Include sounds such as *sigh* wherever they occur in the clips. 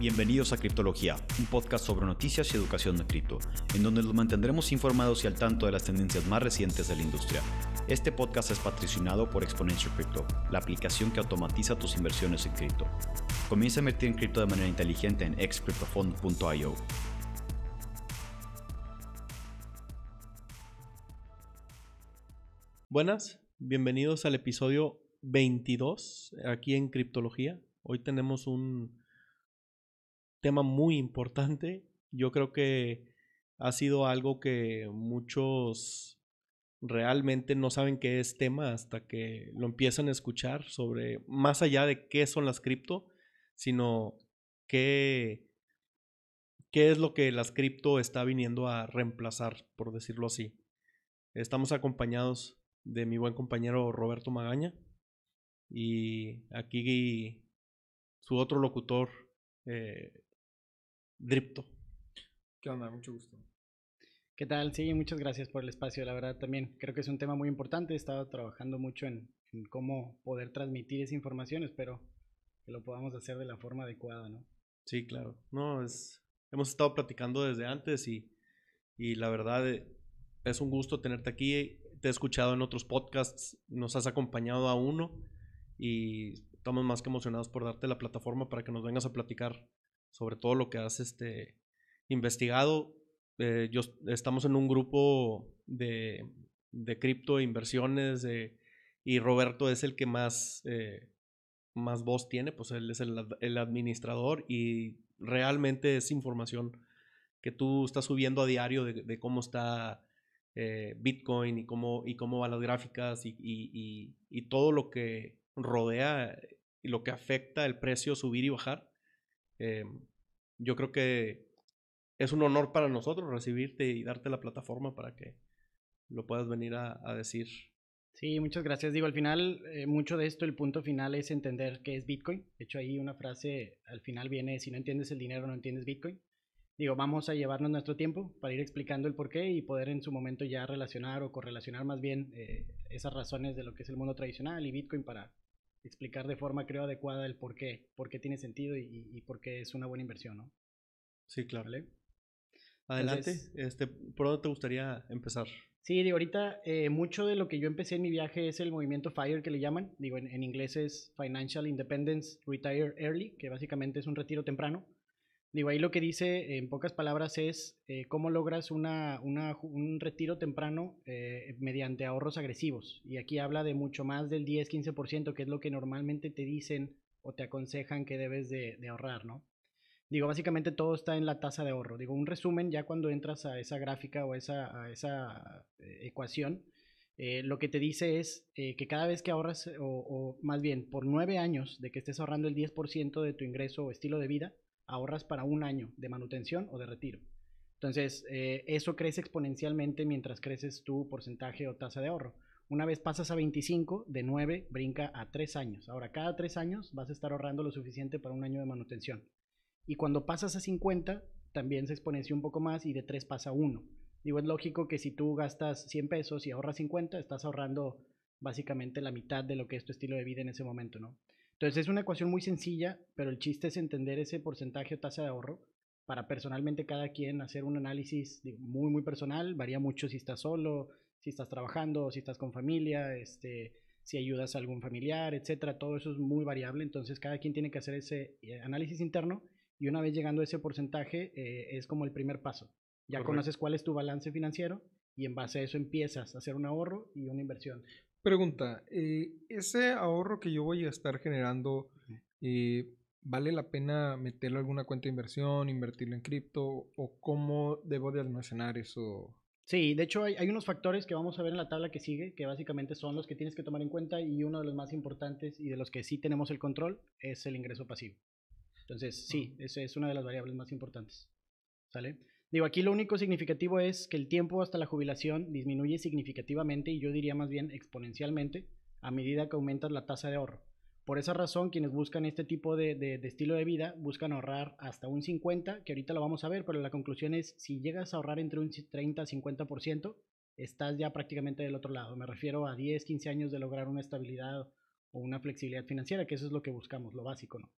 Bienvenidos a Criptología, un podcast sobre noticias y educación de cripto, en donde los mantendremos informados y al tanto de las tendencias más recientes de la industria. Este podcast es patrocinado por Exponential Crypto, la aplicación que automatiza tus inversiones en cripto. Comienza a invertir en cripto de manera inteligente en excryptofund.io. Buenas, bienvenidos al episodio 22 aquí en Criptología. Hoy tenemos un tema muy importante. Yo creo que ha sido algo que muchos realmente no saben qué es tema hasta que lo empiezan a escuchar sobre más allá de qué son las cripto, sino qué, qué es lo que las cripto está viniendo a reemplazar, por decirlo así. Estamos acompañados de mi buen compañero Roberto Magaña y aquí su otro locutor, eh, Dripto. ¿Qué onda? Mucho gusto. ¿Qué tal? Sí, muchas gracias por el espacio. La verdad también creo que es un tema muy importante. He estado trabajando mucho en, cómo poder transmitir esa información. Espero que lo podamos hacer de la forma adecuada, ¿no? Sí, claro. No, es, hemos estado platicando desde antes y, y la verdad eh, es un gusto tenerte aquí. Te he escuchado en otros podcasts, nos has acompañado a uno y estamos más que emocionados por darte la plataforma para que nos vengas a platicar sobre todo lo que has este, investigado. Eh, yo, estamos en un grupo de, de cripto inversiones y Roberto es el que más, eh, más voz tiene, pues él es el, el, administrador y realmente es información que tú estás subiendo a diario de, cómo está eh, Bitcoin y cómo, y cómo van las gráficas y, y, y, todo lo que rodea y lo que afecta el precio subir y bajar. Em, yo creo que es un honor para nosotros recibirte y darte la plataforma para que lo puedas venir a, decir. Sí, muchas gracias. Digo, al final, eh, mucho de esto, el punto final es entender qué es Bitcoin. De hecho, ahí una frase al final viene, si no entiendes el dinero, no entiendes Bitcoin. Digo, vamos a llevarnos nuestro tiempo para ir explicando el por qué y poder en su momento ya relacionar o correlacionar más bien eh, esas razones de lo que es el mundo tradicional y Bitcoin para explicar de forma, creo, adecuada el por qué, por qué tiene sentido y, y por qué es una buena inversión, ¿no? Sí, claro. Adelante, este, ¿por dónde te gustaría empezar? Sí, digo, ahorita eh, mucho de lo que yo empecé en mi viaje es el movimiento FIRE que le llaman. Digo, en, en, inglés es Financial Independence Retire Early, que básicamente es un retiro temprano. Digo, ahí lo que dice en pocas palabras es eh, cómo logras una, un retiro temprano eh, mediante ahorros agresivos. Y aquí habla de mucho más del 10-15%, que es lo que normalmente te dicen o te aconsejan que debes de, ahorrar, ¿no? Digo, básicamente todo está en la tasa de ahorro. Digo, un resumen, ya cuando entras a esa gráfica o esa, a esa eh, ecuación, lo que te dice es que cada vez que ahorras, o, o, más bien por nueve años de que estés ahorrando el 10% de tu ingreso o estilo de vida, ahorras para un año de manutención o de retiro. Entonces, eso crece exponencialmente mientras creces tu porcentaje o tasa de ahorro. Una vez pasas a 25, de 9 brinca a 3 años. Ahora, cada 3 años vas a estar ahorrando lo suficiente para un año de manutención. Y cuando pasas a 50, también se exponencia un poco más y de 3 pasa a 1. Digo, es lógico que si tú gastas 100 pesos y ahorras 50, estás ahorrando básicamente la mitad de lo que es tu estilo de vida en ese momento, ¿no? Entonces es una ecuación muy sencilla, pero el chiste es entender ese porcentaje o tasa de ahorro para personalmente cada quien hacer un análisis muy, muy personal. Varía mucho si estás solo, si estás trabajando, si estás con familia, este, si ayudas a algún familiar, etcétera. Todo eso es muy variable. Entonces cada quien tiene que hacer ese eh, análisis interno y una vez llegando a ese porcentaje eh, es como el primer paso. Ya conoces cuál es tu balance financiero y en base a eso empiezas a hacer un ahorro y una inversión. Pregunta, eh, ese ahorro que yo voy a estar generando, eh, ¿vale la pena meterlo en alguna cuenta de inversión, invertirlo en cripto o cómo debo de almacenar eso? Sí, de hecho hay, hay, unos factores que vamos a ver en la tabla que sigue, que básicamente son los que tienes que tomar en cuenta y uno de los más importantes y de los que sí tenemos el control es el ingreso pasivo. Entonces, sí, esa es una de las variables más importantes. ¿Sale? Digo, aquí lo único significativo es que el tiempo hasta la jubilación disminuye significativamente y yo diría más bien exponencialmente a medida que aumentas la tasa de ahorro. Por esa razón, quienes buscan este tipo de, de, estilo de vida buscan ahorrar hasta un 50, que ahorita lo vamos a ver, pero la conclusión es, si llegas a ahorrar entre un 30 a 50%, estás ya prácticamente del otro lado. Me refiero a 10, 15 años de lograr una estabilidad o una flexibilidad financiera, que eso es lo que buscamos, lo básico, ¿no?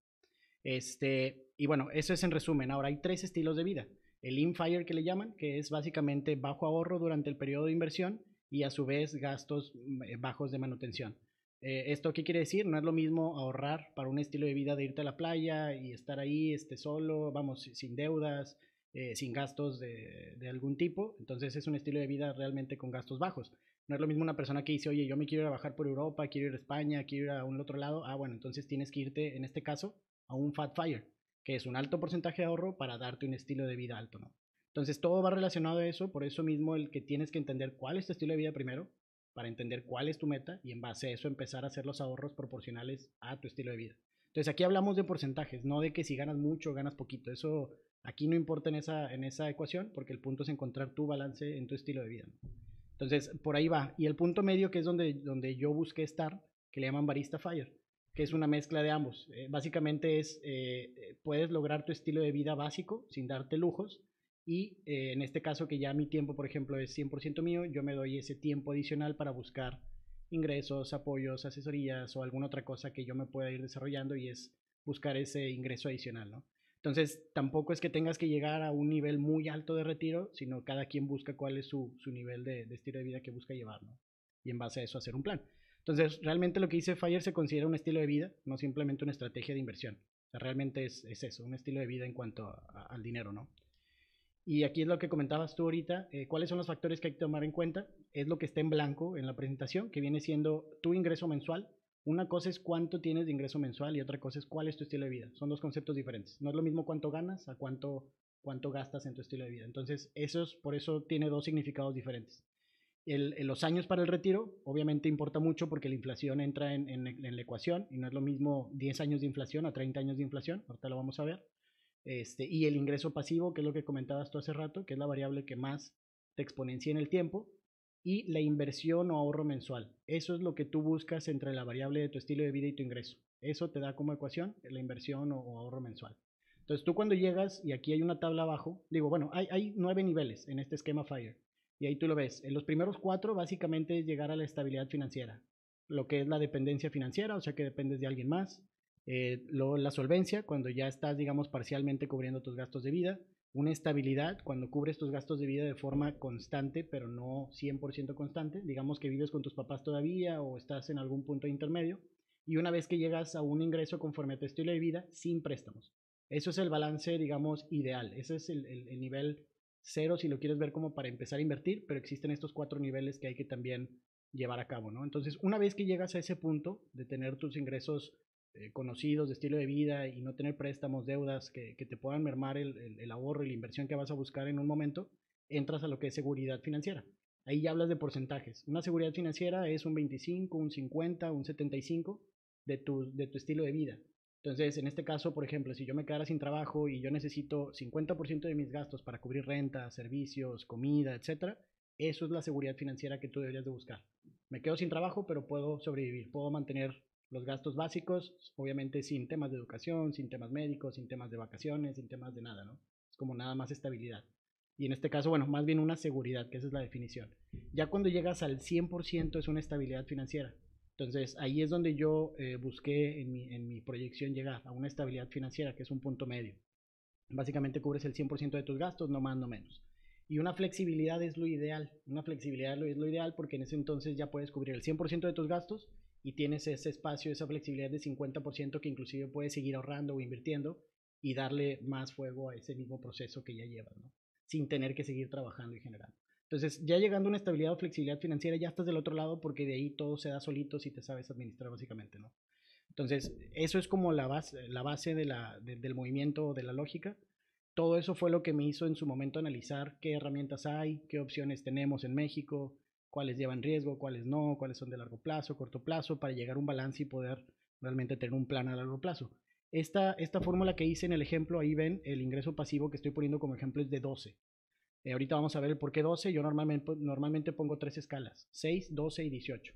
Este, y bueno, eso es en resumen. Ahora hay tres estilos de vida. El InFire que le llaman, que es básicamente bajo ahorro durante el periodo de inversión y a su vez gastos mm, eh, bajos de manutención. Eh, ¿Esto qué quiere decir? No es lo mismo ahorrar para un estilo de vida de irte a la playa y estar ahí este, solo, vamos, sin deudas, eh, sin gastos de, de, algún tipo. Entonces es un estilo de vida realmente con gastos bajos. No es lo mismo una persona que dice, oye, yo me quiero ir a bajar por Europa, quiero ir a España, quiero ir a un otro lado. Ah, bueno, entonces tienes que irte, en este caso, a un Fat Fire, que es un alto porcentaje de ahorro para darte un estilo de vida alto, ¿no? Entonces todo va relacionado a eso, por eso mismo el que tienes que entender cuál es tu estilo de vida primero, para entender cuál es tu meta y en base a eso empezar a hacer los ahorros proporcionales a tu estilo de vida. Entonces aquí hablamos de porcentajes, no de que si ganas mucho o ganas poquito. Eso aquí no importa en esa, en esa ecuación porque el punto es encontrar tu balance en tu estilo de vida. Entonces por ahí va. Y el punto medio que es donde, donde yo busqué estar, que le llaman Barista Fire, que es una mezcla de ambos. Eh, básicamente es, eh, puedes lograr tu estilo de vida básico sin darte lujos y eh, en este caso que ya mi tiempo, por ejemplo, es 100% mío, yo me doy ese tiempo adicional para buscar ingresos, apoyos, asesorías o alguna otra cosa que yo me pueda ir desarrollando y es buscar ese ingreso adicional, ¿no? Entonces, tampoco es que tengas que llegar a un nivel muy alto de retiro, sino cada quien busca cuál es su, su nivel de, de, estilo de vida que busca llevar, ¿no? Y en base a eso hacer un plan. Entonces, realmente lo que dice Fire se considera un estilo de vida, no simplemente una estrategia de inversión. O sea, realmente es, es eso, un estilo de vida en cuanto al dinero, ¿no? Y aquí es lo que comentabas tú ahorita, eh, cuáles son los factores que hay que tomar en cuenta. Es lo que está en blanco en la presentación, que viene siendo tu ingreso mensual. Una cosa es cuánto tienes de ingreso mensual y otra cosa es cuál es tu estilo de vida. Son dos conceptos diferentes. No es lo mismo cuánto ganas a cuánto, cuánto gastas en tu estilo de vida. Entonces, eso es, por eso tiene dos significados diferentes. El, los años para el retiro, obviamente importa mucho porque la inflación entra en, la ecuación y no es lo mismo 10 años de inflación a 30 años de inflación. Ahorita lo vamos a ver. Este, y el ingreso pasivo, que es lo que comentabas tú hace rato, que es la variable que más te exponencia en el tiempo, y la inversión o ahorro mensual. Eso es lo que tú buscas entre la variable de tu estilo de vida y tu ingreso. Eso te da como ecuación la inversión o, o ahorro mensual. Entonces tú cuando llegas, y aquí hay una tabla abajo, digo, bueno, hay, hay nueve niveles en este esquema FIRE, y ahí tú lo ves. En los primeros cuatro básicamente es llegar a la estabilidad financiera, lo que es la dependencia financiera, o sea que dependes de alguien más, eh, luego la solvencia, cuando ya estás, digamos, parcialmente cubriendo tus gastos de vida. Una estabilidad, cuando cubres tus gastos de vida de forma constante, pero no 100% constante. Digamos que vives con tus papás todavía o estás en algún punto intermedio. Y una vez que llegas a un ingreso conforme a tu estilo de vida, sin préstamos. Eso es el balance, digamos, ideal. Ese es el, el, el nivel cero, si lo quieres ver como para empezar a invertir, pero existen estos cuatro niveles que hay que también llevar a cabo, ¿no? Entonces, una vez que llegas a ese punto de tener tus ingresos eh, conocidos de estilo de vida y no tener préstamos, deudas que, que te puedan mermar el, el, el, ahorro y la inversión que vas a buscar en un momento, entras a lo que es seguridad financiera. Ahí ya hablas de porcentajes. Una seguridad financiera es un 25, un 50, un 75 de tu, de tu estilo de vida. Entonces, en este caso, por ejemplo, si yo me quedara sin trabajo y yo necesito 50% de mis gastos para cubrir renta, servicios, comida, etcétera, eso es la seguridad financiera que tú deberías de buscar. Me quedo sin trabajo, pero puedo sobrevivir, puedo mantener los gastos básicos, obviamente sin temas de educación, sin temas médicos, sin temas de vacaciones, sin temas de nada, ¿no? Es como nada más estabilidad. Y en este caso, bueno, más bien una seguridad, que esa es la definición. Ya cuando llegas al 100% es una estabilidad financiera. Entonces, ahí es donde yo eh, busqué en mi, en mi proyección llegar a una estabilidad financiera, que es un punto medio. Básicamente cubres el 100% de tus gastos, no más, no menos. Y una flexibilidad es lo ideal. Una flexibilidad es lo ideal porque en ese entonces ya puedes cubrir el 100% de tus gastos y tienes ese espacio, esa flexibilidad de 50% que inclusive puedes seguir ahorrando o invirtiendo y darle más fuego a ese mismo proceso que ya llevas, ¿no? Sin tener que seguir trabajando y generando. Entonces, ya llegando a una estabilidad o flexibilidad financiera, ya estás del otro lado porque de ahí todo se da solito si te sabes administrar básicamente, ¿no? Entonces, eso es como la base, la base del movimiento, de la lógica. Todo eso fue lo que me hizo en su momento analizar qué herramientas hay, qué opciones tenemos en México, cuáles llevan riesgo, cuáles no, cuáles son de largo plazo, corto plazo, para llegar a un balance y poder realmente tener un plan a largo plazo. Esta, esta fórmula que hice en el ejemplo, ahí ven el ingreso pasivo que estoy poniendo como ejemplo es de 12. Eh, ahorita vamos a ver el por qué 12. Yo normalmente, pongo tres escalas, 6, 12 y 18.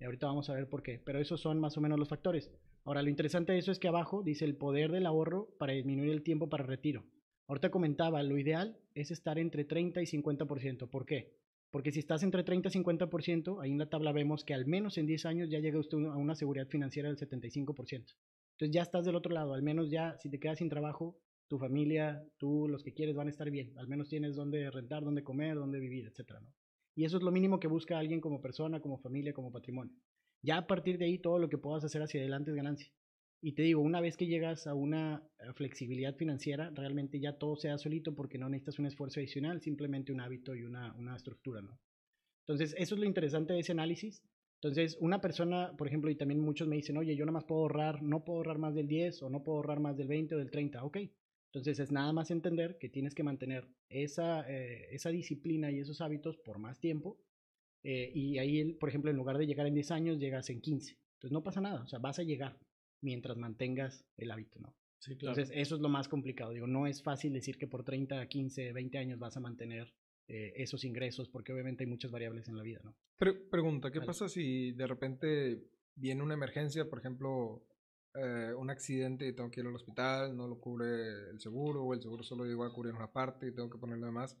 Y ahorita vamos a ver por qué. Pero esos son más o menos los factores. Ahora, lo interesante de eso es que abajo dice el poder del ahorro para disminuir el tiempo para retiro. Ahorita comentaba, lo ideal es estar entre 30 y 50%. ¿Por qué? Porque si estás entre 30 y 50%, ahí en la tabla vemos que al menos en 10 años ya llega usted a una seguridad financiera del 75%. Entonces Entonces ya estás del otro lado, al menos ya si te quedas sin trabajo, tu familia, tú, los que quieres van a estar bien, al menos tienes dónde rentar, dónde comer, dónde vivir, etcétera, ¿no? Y eso es lo mínimo que busca alguien como persona, como familia, como patrimonio. Ya a partir de ahí todo lo que puedas hacer hacia adelante es ganancia. Y te digo, una vez que llegas a una eh, flexibilidad financiera, realmente ya todo se da solito porque no necesitas un esfuerzo adicional, simplemente un hábito y una, una estructura, ¿no? Entonces, eso es lo interesante de ese análisis. Entonces, una persona, por ejemplo, y también muchos me dicen, oye, yo nada más puedo ahorrar, no puedo ahorrar más del 10 o no puedo ahorrar más del 20 o del 30. Ok, entonces es nada más entender que tienes que mantener esa, eh, esa disciplina y esos hábitos por más tiempo. eh, y ahí, por ejemplo, en lugar de llegar en 10 años, llegas en 15. Entonces no pasa nada, o sea, vas a llegar mientras mantengas el hábito, ¿no? Sí, claro. Entonces, eso es lo más complicado. Digo, no es fácil decir que por 30, 15, 20 años vas a mantener eh, esos ingresos, porque obviamente hay muchas variables en la vida, ¿no? Pre- pregunta, ¿qué Dale. pasa si de repente viene una emergencia, por ejemplo, eh, un accidente y tengo que ir al hospital, no lo cubre el seguro, o el seguro solo llegó a cubrir una parte y tengo que ponerlo demás?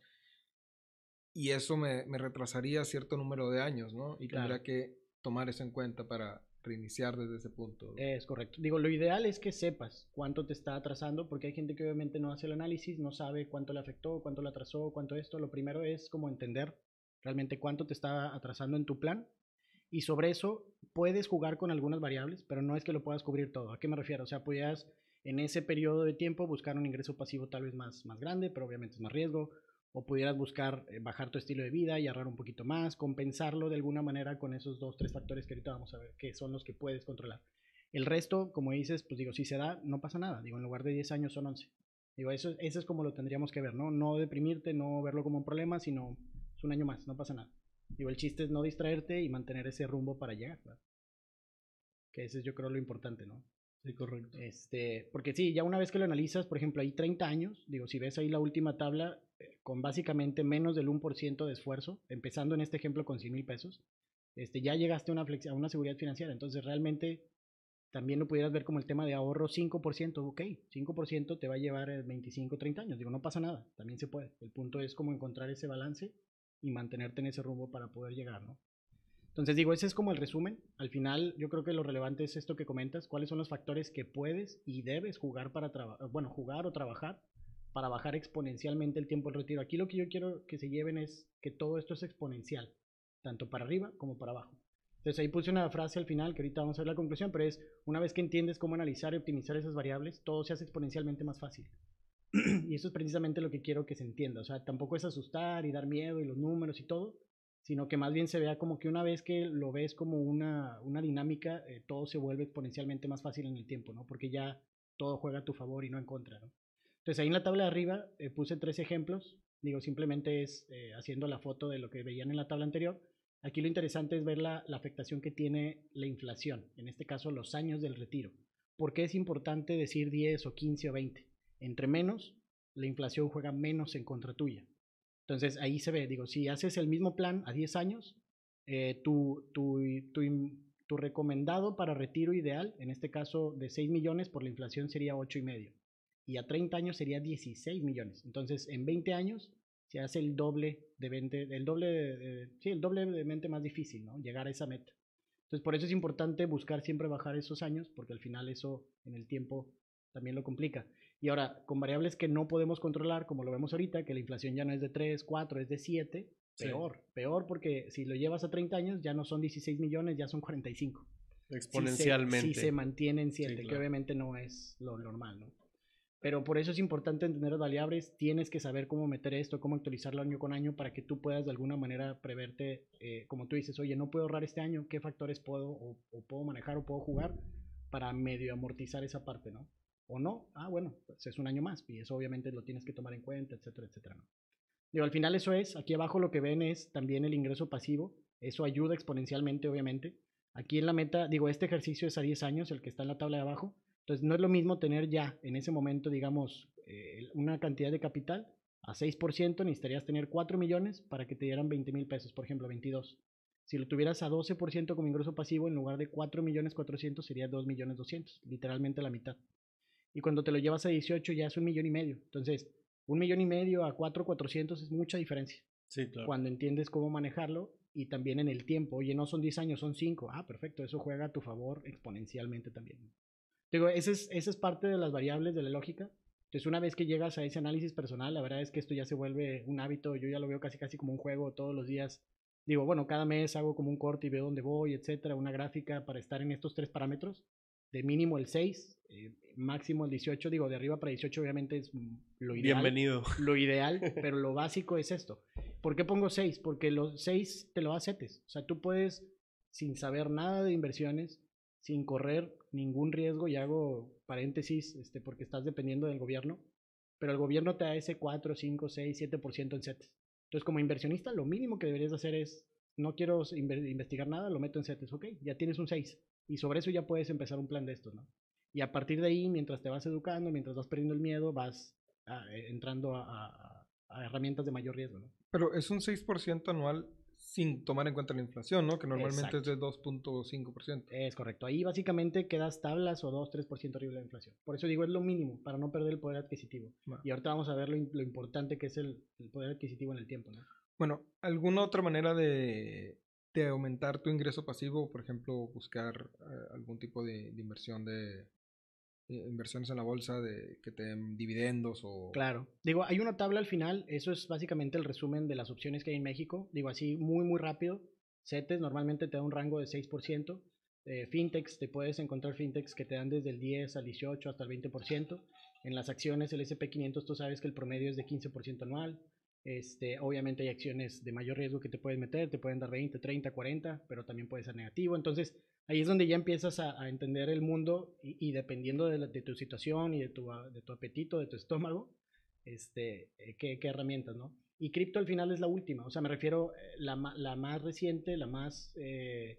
Y eso me, me retrasaría cierto número de años, ¿no? Y Claro. tendría que tomar eso en cuenta para reiniciar desde ese punto. Es correcto. Digo, lo ideal es que sepas cuánto te está atrasando, porque hay gente que obviamente no hace el análisis, no sabe cuánto le afectó, cuánto le atrasó, cuánto esto. Lo primero es como entender realmente cuánto te está atrasando en tu plan. Y sobre eso puedes jugar con algunas variables, pero no es que lo puedas cubrir todo. ¿A qué me refiero? O sea, podías en ese periodo de tiempo buscar un ingreso pasivo tal vez más, más grande, pero obviamente es más riesgo. O pudieras buscar eh, bajar tu estilo de vida y ahorrar un poquito más, compensarlo de alguna manera con esos dos, tres factores que ahorita vamos a ver, que son los que puedes controlar. El resto, como dices, pues digo, si se da, no pasa nada. Digo, en lugar de 10 años son 11. Digo, eso, eso es como lo tendríamos que ver, ¿no? No deprimirte, no verlo como un problema, sino es un año más, no pasa nada. Digo, el chiste es no distraerte y mantener ese rumbo para llegar, ¿verdad? Que ese es yo creo lo importante, ¿no? Sí, correcto. Este, porque sí, ya una vez que lo analizas, por ejemplo, hay 30 años, digo, si ves ahí la última tabla, eh, con básicamente menos del 1% de esfuerzo, empezando en este ejemplo con 100 mil pesos, este, ya llegaste a una, a una seguridad financiera. Entonces, realmente, también lo pudieras ver como el tema de ahorro 5%, ok, 5% te va a llevar eh, 25, 30 años, digo, no pasa nada, también se puede. El punto es como encontrar ese balance y mantenerte en ese rumbo para poder llegar, ¿no? Entonces digo, ese es como el resumen. Al final yo creo que lo relevante es esto que comentas, cuáles son los factores que puedes y debes jugar para bueno, jugar o trabajar para bajar exponencialmente el tiempo del retiro. Aquí lo que yo quiero que se lleven es que todo esto es exponencial, tanto para arriba como para abajo. Entonces ahí puse una frase al final, que ahorita vamos a ver la conclusión, pero es, una vez que entiendes cómo analizar y optimizar esas variables, todo se hace exponencialmente más fácil. *clears throat* y eso es precisamente lo que quiero que se entienda. O sea, tampoco es asustar y dar miedo y los números y todo, sino que más bien se vea como que una vez que lo ves como una, una dinámica, eh, todo se vuelve exponencialmente más fácil en el tiempo, ¿no? Porque ya todo juega a tu favor y no en contra, ¿no? Entonces ahí en la tabla de arriba eh, puse tres ejemplos, digo, simplemente es eh, haciendo la foto de lo que veían en la tabla anterior. Aquí lo interesante es ver la, la afectación que tiene la inflación, en este caso los años del retiro. ¿Por qué es importante decir 10 o 15 o 20? Entre menos, la inflación juega menos en contra tuya. Entonces ahí se ve, digo, si haces el mismo plan a 10 años, eh, tu, tu, tu, tu, recomendado para retiro ideal, en este caso de 6 millones por la inflación sería 8 y medio. Y a 30 años sería 16 millones. Entonces en 20 años se hace el doble de 20, el doble de, de, sí, el doble de mente más difícil, ¿no? Llegar a esa meta. Entonces por eso es importante buscar siempre bajar esos años, porque al final eso en el tiempo también lo complica. Y ahora, con variables que no podemos controlar, como lo vemos ahorita, que la inflación ya no es de 3, 4, es de 7, peor, sí. peor porque si lo llevas a 30 años ya no son 16 millones, ya son 45. Exponencialmente. Si se, si se mantiene en 7, sí, claro. que obviamente no es lo normal, ¿no? Pero por eso es importante entender las variables, tienes que saber cómo meter esto, cómo actualizarlo año con año para que tú puedas de alguna manera preverte, eh, como tú dices, oye, no puedo ahorrar este año, ¿qué factores puedo o, o puedo manejar o puedo jugar para medio amortizar esa parte, ¿no? O no, ah, bueno, pues es un año más y eso obviamente lo tienes que tomar en cuenta, etcétera, etcétera. ¿no? Digo, al final eso es, aquí abajo lo que ven es también el ingreso pasivo, eso ayuda exponencialmente, obviamente. Aquí en la meta, digo, este ejercicio es a 10 años, el que está en la tabla de abajo, entonces no es lo mismo tener ya en ese momento, digamos, eh, una cantidad de capital a 6%, necesitarías tener 4 millones para que te dieran 20 mil pesos, por ejemplo, 22. Si lo tuvieras a 12% como ingreso pasivo, en lugar de 4 millones 400 sería 2 millones 200, literalmente la mitad y cuando te lo llevas a 18 ya es un millón y medio. Entonces, un millón y medio a 4, 400 es mucha diferencia. Sí, claro. Cuando entiendes cómo manejarlo y también en el tiempo. Oye, no son 10 años, son 5. Ah, perfecto, eso juega a tu favor exponencialmente también. Digo, esa es, esa es parte de las variables de la lógica. Entonces, una vez que llegas a ese análisis personal, la verdad es que esto ya se vuelve un hábito. Yo ya lo veo casi casi como un juego todos los días. Digo, bueno, cada mes hago como un corte y veo dónde voy, etcétera, una gráfica para estar en estos tres parámetros. De mínimo el 6, eh, máximo el 18. Digo, de arriba para 18 obviamente es lo ideal. Bienvenido. *laughs* Lo ideal, pero lo básico es esto. ¿Por qué pongo 6? Porque los 6 te lo da CETES. O sea, tú puedes, sin saber nada de inversiones, sin correr ningún riesgo, y hago paréntesis este, porque estás dependiendo del gobierno, pero el gobierno te da ese 4, 5, 6, 7% en CETES. Entonces, como inversionista, lo mínimo que deberías hacer es, no quiero investigar nada, lo meto en CETES, ok, ya tienes un 6, y sobre eso ya puedes empezar un plan de estos, ¿no? Y a partir de ahí, mientras te vas educando, mientras vas perdiendo el miedo, vas ah, eh, entrando a, a, a, herramientas de mayor riesgo, ¿no? Pero es un 6% anual sin tomar en cuenta la inflación, ¿no? Que normalmente Exacto. es de 2.5%. Es correcto. Ahí básicamente quedas tablas o 2-3% arriba de la inflación. Por eso digo, es lo mínimo para no perder el poder adquisitivo. Bueno. Y ahorita vamos a ver lo, lo importante que es el, el, poder adquisitivo en el tiempo, ¿no? Bueno, ¿alguna otra manera de, de aumentar tu ingreso pasivo? Por ejemplo, buscar uh, algún tipo de, inversión de, inversiones en la bolsa de que te den dividendos o... Claro. Digo, hay una tabla al final, eso es básicamente el resumen de las opciones que hay en México. Digo, así muy, muy rápido. CETES normalmente te da un rango de 6%. Eh, fintechs, te puedes encontrar fintechs que te dan desde el 10 al 18 hasta el 20%. En las acciones, el SP500, tú sabes que el promedio es de 15% anual. Este, obviamente hay acciones de mayor riesgo que te puedes meter, te pueden dar 20, 30, 40, pero también puede ser negativo. Entonces, ahí es donde ya empiezas a, entender el mundo y, dependiendo de, tu situación y de tu, de tu apetito, de tu estómago, este, eh, qué, qué, herramientas, ¿no? Y cripto al final es la última, o sea, me refiero eh, la, la más reciente, la más... Eh,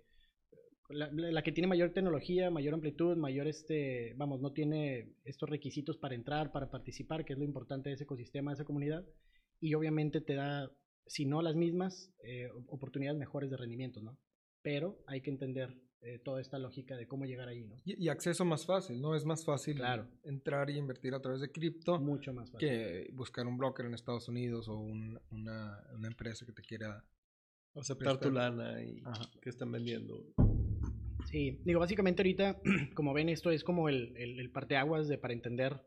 la, la, que tiene mayor tecnología, mayor amplitud, mayor este, vamos, no tiene estos requisitos para entrar, para participar, que es lo importante de ese ecosistema, de esa comunidad, y obviamente te da, si no las mismas, eh, oportunidades mejores de rendimiento, ¿no? Pero hay que entender eh, toda esta lógica de cómo llegar ahí, ¿no? Y, y, acceso más fácil, ¿no? Es más fácil claro. entrar y invertir a través de cripto. Mucho más fácil. Que buscar un broker en Estados Unidos o un, una, una, empresa que te quiera aceptar prestar. tu lana y Ajá. que están vendiendo. Sí, digo, básicamente ahorita, *clears throat* como ven, esto es como el, el, el parteaguas de para entender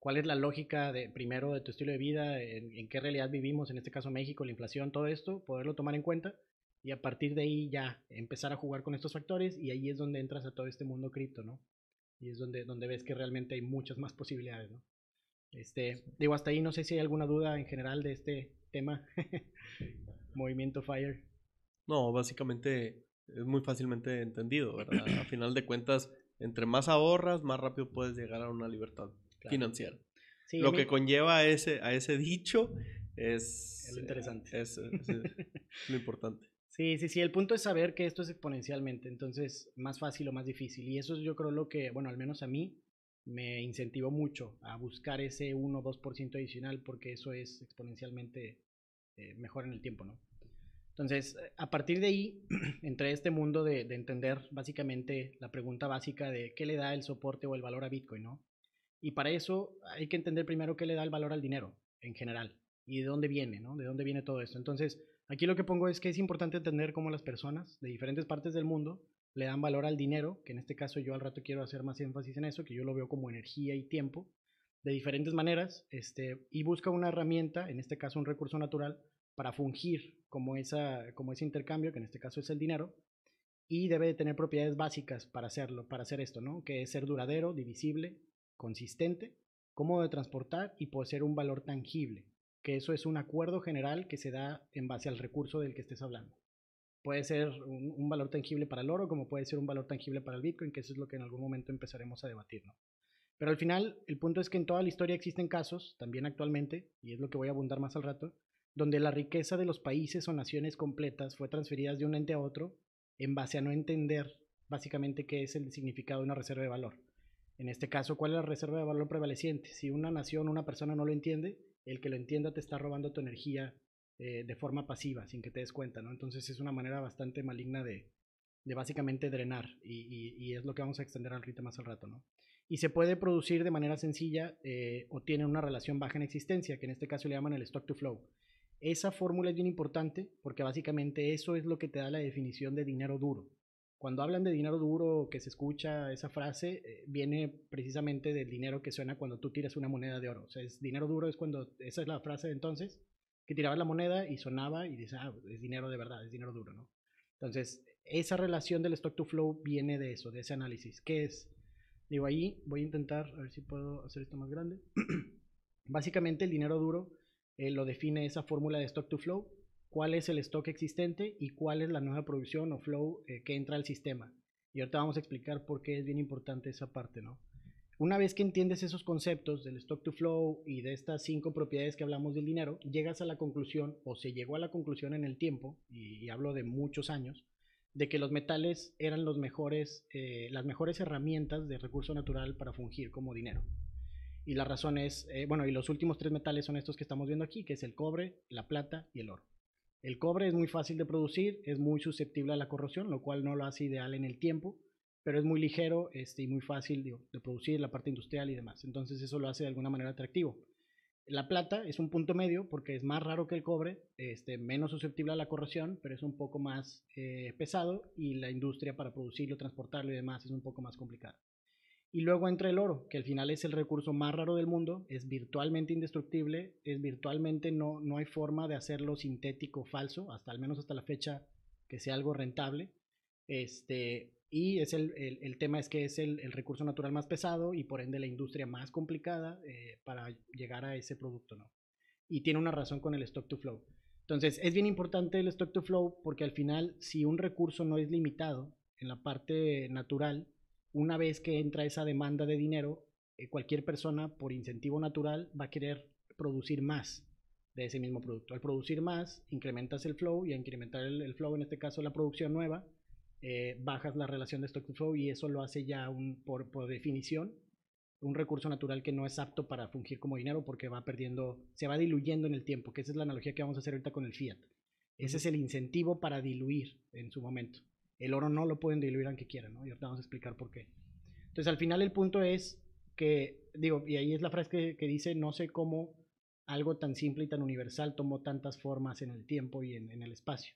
cuál es la lógica de primero de tu estilo de vida, en, en, qué realidad vivimos, en este caso México, la inflación, todo esto, poderlo tomar en cuenta y a partir de ahí ya empezar a jugar con estos factores y ahí es donde entras a todo este mundo cripto, ¿no? Y es donde, donde ves que realmente hay muchas más posibilidades, ¿no? Este, digo, hasta ahí no sé si hay alguna duda en general de este tema, *laughs* movimiento FIRE. No, básicamente es muy fácilmente entendido, ¿verdad? a final de cuentas, entre más ahorras, más rápido puedes llegar a una libertad claro. financiera. Sí, Lo que conlleva a ese, a ese dicho es... Es lo interesante. Es, es, es lo importante. *laughs* Sí, sí, sí, el punto es saber que esto es exponencialmente, entonces más fácil o más difícil. Y eso es yo creo lo que, bueno, al menos a mí me incentivó mucho a buscar ese 1 o 2% adicional porque eso es exponencialmente eh, mejor en el tiempo, ¿no? Entonces, a partir de ahí, *clears throat* entré a este mundo de, de, entender básicamente la pregunta básica de qué le da el soporte o el valor a Bitcoin, ¿no? Y para eso hay que entender primero qué le da el valor al dinero en general y de dónde viene, ¿no? De dónde viene todo esto. Entonces, aquí lo que pongo es que es importante entender cómo las personas de diferentes partes del mundo le dan valor al dinero, que en este caso yo al rato quiero hacer más énfasis en eso, que yo lo veo como energía y tiempo, de diferentes maneras, este, y busca una herramienta, en este caso un recurso natural, para fungir como, esa, como ese intercambio, que en este caso es el dinero, y debe de tener propiedades básicas para hacerlo, para hacer esto, ¿no? Que es ser duradero, divisible, consistente, cómodo de transportar y poseer un valor tangible, que eso es un acuerdo general que se da en base al recurso del que estés hablando. Puede ser un, valor tangible para el oro, como puede ser un valor tangible para el Bitcoin, que eso es lo que en algún momento empezaremos a debatir, ¿no? Pero al final, el punto es que en toda la historia existen casos, también actualmente, y es lo que voy a abundar más al rato, donde la riqueza de los países o naciones completas fue transferida de un ente a otro en base a no entender básicamente qué es el significado de una reserva de valor. En este caso, ¿cuál es la reserva de valor prevaleciente? Si una nación, una persona no lo entiende, el que lo entienda te está robando tu energía eh, de forma pasiva, sin que te des cuenta, ¿no? Entonces es una manera bastante maligna de, básicamente drenar y, es lo que vamos a extender ahorita más al rato, ¿no? Y se puede producir de manera sencilla eh, o tiene una relación baja en existencia, que en este caso le llaman el stock to flow. Esa fórmula es bien importante porque básicamente eso es lo que te da la definición de dinero duro. Cuando hablan de dinero duro, que se escucha esa frase, eh, viene precisamente del dinero que suena cuando tú tiras una moneda de oro. O sea, es dinero duro es cuando, esa es la frase de entonces, que tirabas la moneda y sonaba y dices, ah, es dinero de verdad, es dinero duro, ¿no? Entonces, esa relación del stock to flow viene de eso, de ese análisis. ¿Qué es? Digo, ahí voy a intentar, a ver si puedo hacer esto más grande. *clears throat* Básicamente el dinero duro eh, lo define esa fórmula de stock to flow, cuál es el stock existente y cuál es la nueva producción o flow eh, que entra al sistema. Y ahorita vamos a explicar por qué es bien importante esa parte, ¿no? Una vez que entiendes esos conceptos del stock to flow y de estas cinco propiedades que hablamos del dinero, llegas a la conclusión, o se llegó a la conclusión en el tiempo, y, hablo de muchos años, de que los metales eran los mejores, eh, las mejores herramientas de recurso natural para fungir como dinero. Y la razón es, eh, bueno, y los últimos tres metales son estos que estamos viendo aquí, que es el cobre, la plata y el oro. El cobre es muy fácil de producir, es muy susceptible a la corrosión, lo cual no lo hace ideal en el tiempo, pero es muy ligero este, y muy fácil de, producir la parte industrial y demás. Entonces eso lo hace de alguna manera atractivo. La plata es un punto medio porque es más raro que el cobre, este, menos susceptible a la corrosión, pero es un poco más eh, pesado y la industria para producirlo, transportarlo y demás es un poco más complicada. Y luego entra el oro, que al final es el recurso más raro del mundo, es virtualmente indestructible, es virtualmente no, no hay forma de hacerlo sintético falso, hasta al menos hasta la fecha que sea algo rentable. Este, y es el, el, tema es que es el, el, recurso natural más pesado y por ende la industria más complicada eh, para llegar a ese producto, ¿no? Y tiene una razón con el stock to flow. Entonces, es bien importante el stock to flow porque al final, si un recurso no es limitado en la parte natural, una vez que entra esa demanda de dinero, eh, cualquier persona por incentivo natural va a querer producir más de ese mismo producto. Al producir más, incrementas el flow y a incrementar el, flow, en este caso la producción nueva, eh, bajas la relación de stock to flow y eso lo hace ya un, por, por, definición un recurso natural que no es apto para fungir como dinero porque va perdiendo, se va diluyendo en el tiempo, que esa es la analogía que vamos a hacer ahorita con el fiat. Ese es el incentivo para diluir en su momento. El oro no lo pueden diluir aunque quieran, ¿no? Y ahorita vamos a explicar por qué. Entonces, al final el punto es que, digo, y ahí es la frase que, dice, no sé cómo algo tan simple y tan universal tomó tantas formas en el tiempo y en, el espacio.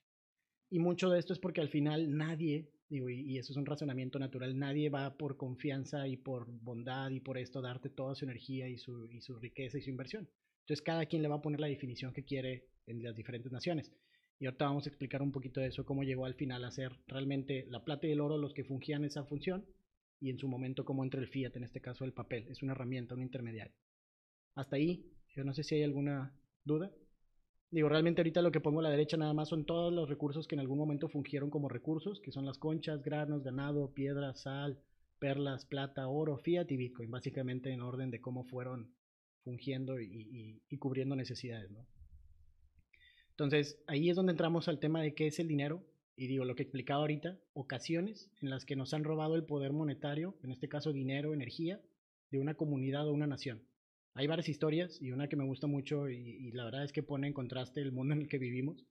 Y mucho de esto es porque al final nadie, digo, y, eso es un razonamiento natural, nadie va por confianza y por bondad y por esto darte toda su energía y su, y su riqueza y su inversión. Entonces cada quien le va a poner la definición que quiere en las diferentes naciones. Y ahorita vamos a explicar un poquito de eso, cómo llegó al final a ser realmente la plata y el oro los que fungían esa función y en su momento cómo entra el fiat, en este caso el papel. Es una herramienta, un intermediario. Hasta ahí, yo no sé si hay alguna duda. Digo, realmente ahorita lo que pongo a la derecha nada más son todos los recursos que en algún momento fungieron como recursos, que son las conchas, granos, ganado, piedra, sal, perlas, plata, oro, fiat y bitcoin, básicamente en orden de cómo fueron fungiendo y, y cubriendo necesidades, ¿no? Entonces, ahí es donde entramos al tema de qué es el dinero. Y digo, lo que he explicado ahorita, ocasiones en las que nos han robado el poder monetario, en este caso dinero, energía, de una comunidad o una nación. Hay varias historias y una que me gusta mucho y, la verdad es que pone en contraste el mundo en el que vivimos.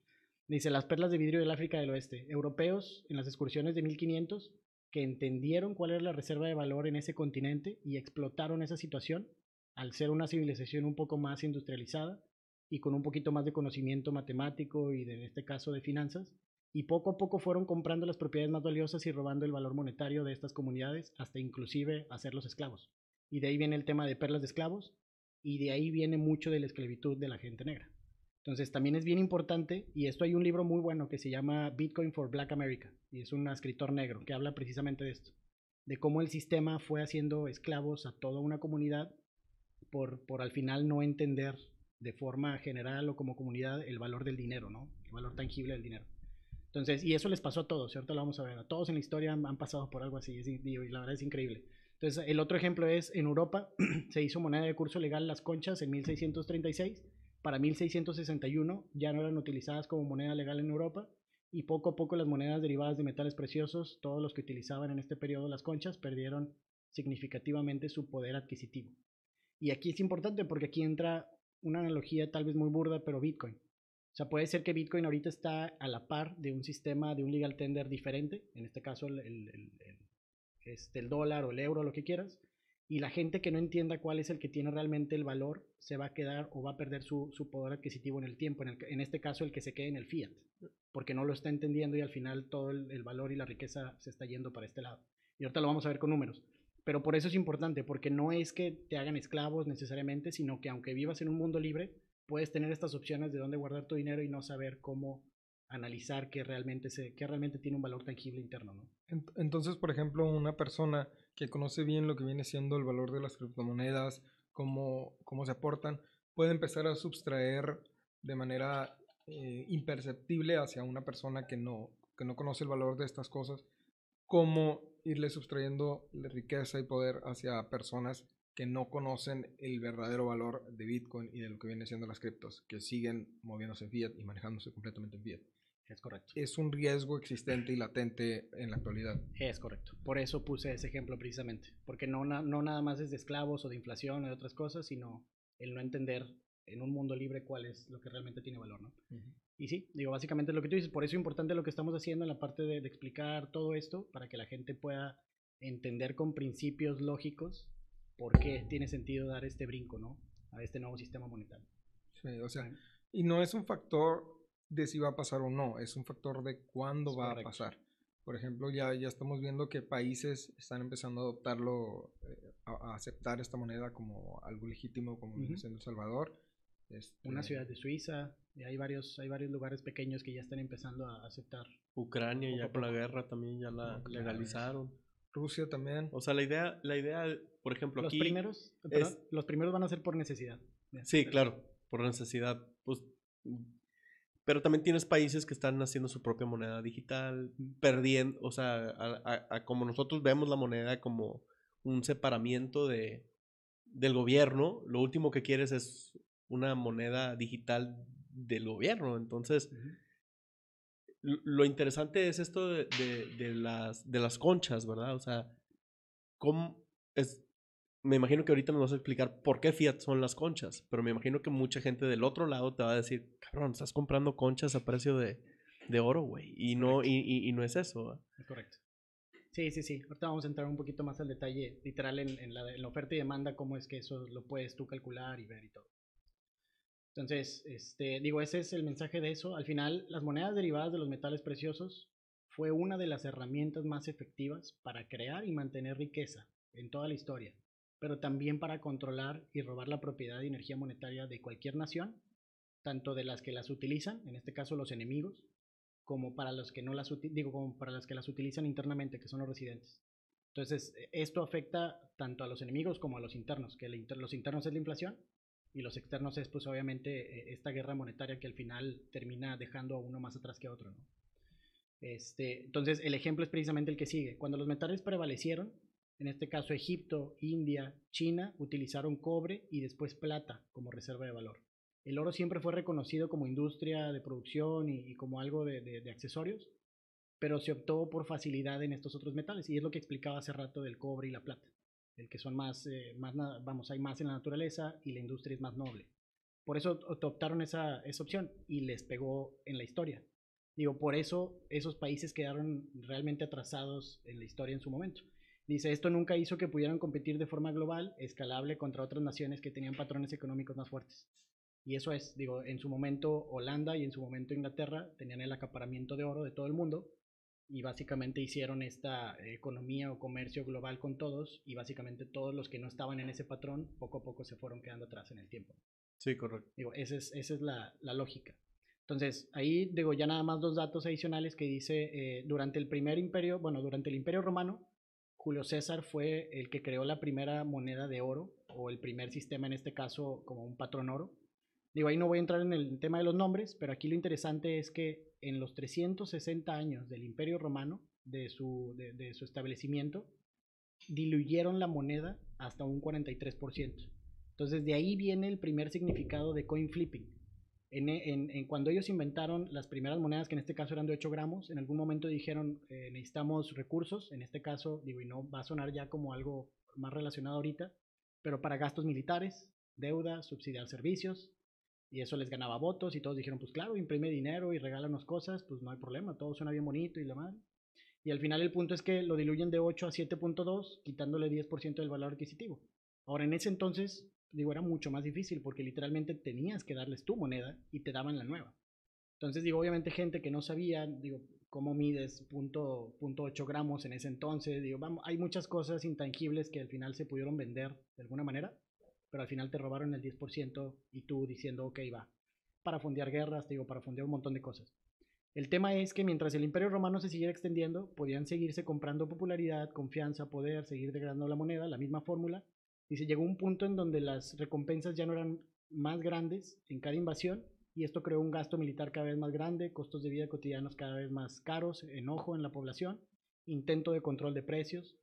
Dice, las perlas de vidrio del África del Oeste. Europeos en las excursiones de 1500 que entendieron cuál era la reserva de valor en ese continente y explotaron esa situación al ser una civilización un poco más industrializada y con un poquito más de conocimiento matemático y en este caso de finanzas, y poco a poco fueron comprando las propiedades más valiosas y robando el valor monetario de estas comunidades hasta inclusive hacerlos esclavos. Y de ahí viene el tema de perlas de esclavos y de ahí viene mucho de la esclavitud de la gente negra. Entonces también es bien importante, y esto hay un libro muy bueno que se llama Bitcoin for Black America, y es un escritor negro que habla precisamente de esto, de cómo el sistema fue haciendo esclavos a toda una comunidad por, por al final no entender de forma general o como comunidad el valor del dinero, ¿no? El valor tangible del dinero. Entonces, y eso les pasó a todos, ¿cierto? Lo vamos a ver. A todos en la historia han, pasado por algo así, y la verdad es increíble. Entonces, el otro ejemplo es en Europa *clears throat* se hizo moneda de curso legal las conchas en 1636. Para 1661 ya no eran utilizadas como moneda legal en Europa y poco a poco las monedas derivadas de metales preciosos, todos los que utilizaban en este periodo las conchas, perdieron significativamente su poder adquisitivo. Y aquí es importante porque aquí entra una analogía tal vez muy burda, pero Bitcoin. O sea, puede ser que Bitcoin ahorita está a la par de un sistema, de un legal tender diferente, en este caso el, el, este, el dólar o el euro, lo que quieras, y la gente que no entienda cuál es el que tiene realmente el valor se va a quedar o va a perder su, su poder adquisitivo en el tiempo, en, el, en, este caso el que se quede en el fiat, porque no lo está entendiendo y al final todo el, el, valor y la riqueza se está yendo para este lado. Y ahorita lo vamos a ver con números. Pero por eso es importante, porque no es que te hagan esclavos necesariamente, sino que aunque vivas en un mundo libre, puedes tener estas opciones de dónde guardar tu dinero y no saber cómo analizar qué realmente, se, qué realmente tiene un valor tangible interno. ¿no? Entonces, por ejemplo, una persona que conoce bien lo que viene siendo el valor de las criptomonedas, cómo, cómo se aportan, puede empezar a subtraer de manera eh, imperceptible hacia una persona que no, que no conoce el valor de estas cosas, cómo irle sustrayendo riqueza y poder hacia personas que no conocen el verdadero valor de Bitcoin y de lo que viene siendo las criptos, que siguen moviéndose en fiat y manejándose completamente en fiat. Es correcto. Es un riesgo existente y latente en la actualidad. Es correcto. Por eso puse ese ejemplo precisamente. Porque no, no nada más es de esclavos o de inflación o de otras cosas, sino el no entender en un mundo libre cuál es lo que realmente tiene valor, ¿no? Uh -huh. Y sí, digo, básicamente lo que tú dices, por eso es importante lo que estamos haciendo en la parte de, de explicar todo esto, para que la gente pueda entender con principios lógicos por qué tiene sentido dar este brinco, ¿no? A este nuevo sistema monetario. Sí, o sea, y no es un factor de si va a pasar o no, es un factor de cuándo es va correcto. a pasar. Por ejemplo, ya, ya estamos viendo que países están empezando a adoptarlo, eh, a, a, aceptar esta moneda como algo legítimo, como uh -huh. El Salvador. Este... Una ciudad de Suiza, y hay varios, hay varios lugares pequeños que ya están empezando a aceptar. Ucrania, ya con la guerra también ya la no, legalizaron. Rusia también. O sea, la idea, la idea por ejemplo, los aquí. Primeros, es... los primeros van a ser por necesidad. Sí, claro, por necesidad. Pues pero también tienes países que están haciendo su propia moneda digital, perdiendo, o sea, a, a, a como nosotros vemos la moneda como un separamiento de, del gobierno, lo último que quieres es una moneda digital del gobierno. Entonces, uh -huh. lo interesante es esto de, de, de, las, de las conchas, ¿verdad? O sea, ¿cómo es, me imagino que ahorita nos vas a explicar por qué Fiat son las conchas, pero me imagino que mucha gente del otro lado te va a decir, cabrón, estás comprando conchas a precio de, de oro, güey, y no, y, y, y, no es eso. Es correcto. Sí, sí, sí. Ahorita vamos a entrar un poquito más al detalle, literal, en, en, la, en, la, oferta y demanda, cómo es que eso lo puedes tú calcular y ver y todo. Entonces, este, digo, ese es el mensaje de eso. Al final, las monedas derivadas de los metales preciosos fue una de las herramientas más efectivas para crear y mantener riqueza en toda la historia pero también para controlar y robar la propiedad y energía monetaria de cualquier nación, tanto de las que las utilizan, en este caso los enemigos, como para los que no las digo, como para que las utilizan internamente, que son los residentes. Entonces, esto afecta tanto a los enemigos como a los internos, que los internos es la inflación y los externos es pues obviamente esta guerra monetaria que al final termina dejando a uno más atrás que a otro, ¿no? Este, entonces, el ejemplo es precisamente el que sigue. Cuando los metales prevalecieron, en este caso Egipto, India, China, utilizaron cobre y después plata como reserva de valor. El oro siempre fue reconocido como industria de producción y, y como algo de, de, de, accesorios, pero se optó por facilidad en estos otros metales y es lo que explicaba hace rato del cobre y la plata, el que son más, eh, más vamos, hay más en la naturaleza y la industria es más noble. Por eso optaron esa, esa opción y les pegó en la historia. Digo, por eso esos países quedaron realmente atrasados en la historia en su momento. Dice, esto nunca hizo que pudieran competir de forma global, escalable contra otras naciones que tenían patrones económicos más fuertes. Y eso es, digo, en su momento Holanda y en su momento Inglaterra tenían el acaparamiento de oro de todo el mundo y básicamente hicieron esta economía o comercio global con todos y básicamente todos los que no estaban en ese patrón poco a poco se fueron quedando atrás en el tiempo. Sí, correcto. Digo, esa es, esa es la, la lógica. Entonces, ahí digo ya nada más dos datos adicionales que dice, eh, durante el primer imperio, bueno, durante el imperio romano, Julio César fue el que creó la primera moneda de oro, o el primer sistema en este caso como un patrón oro. Digo, ahí no voy a entrar en el tema de los nombres, pero aquí lo interesante es que en los 360 años del Imperio Romano, de su, de, su establecimiento, diluyeron la moneda hasta un 43%. Entonces de ahí viene el primer significado de coin flipping, en, en, en, cuando ellos inventaron las primeras monedas, que en este caso eran de 8 gramos, en algún momento dijeron eh, necesitamos recursos, en este caso, digo, y no va a sonar ya como algo más relacionado ahorita, pero para gastos militares, deuda, subsidiar servicios, y eso les ganaba votos, y todos dijeron, pues claro, imprime dinero y regálanos cosas, pues no hay problema, todo suena bien bonito y la madre. Y al final el punto es que lo diluyen de 8 a 7.2, quitándole 10% del valor adquisitivo. Ahora, en ese entonces, digo, era mucho más difícil porque literalmente tenías que darles tu moneda y te daban la nueva. Entonces, digo, obviamente gente que no sabía, digo, cómo mides punto, punto 8 gramos en ese entonces, digo, vamos, hay muchas cosas intangibles que al final se pudieron vender de alguna manera, pero al final te robaron el 10% y tú diciendo, ok, va, para fondear guerras, digo, para fondear un montón de cosas. El tema es que mientras el imperio romano se siguiera extendiendo, podían seguirse comprando popularidad, confianza, poder, seguir degradando la moneda, la misma fórmula, y se llegó a un punto en donde las recompensas ya no eran más grandes en cada invasión, y esto creó un gasto militar cada vez más grande, costos de vida cotidianos cada vez más caros, enojo en la población, intento de control de precios,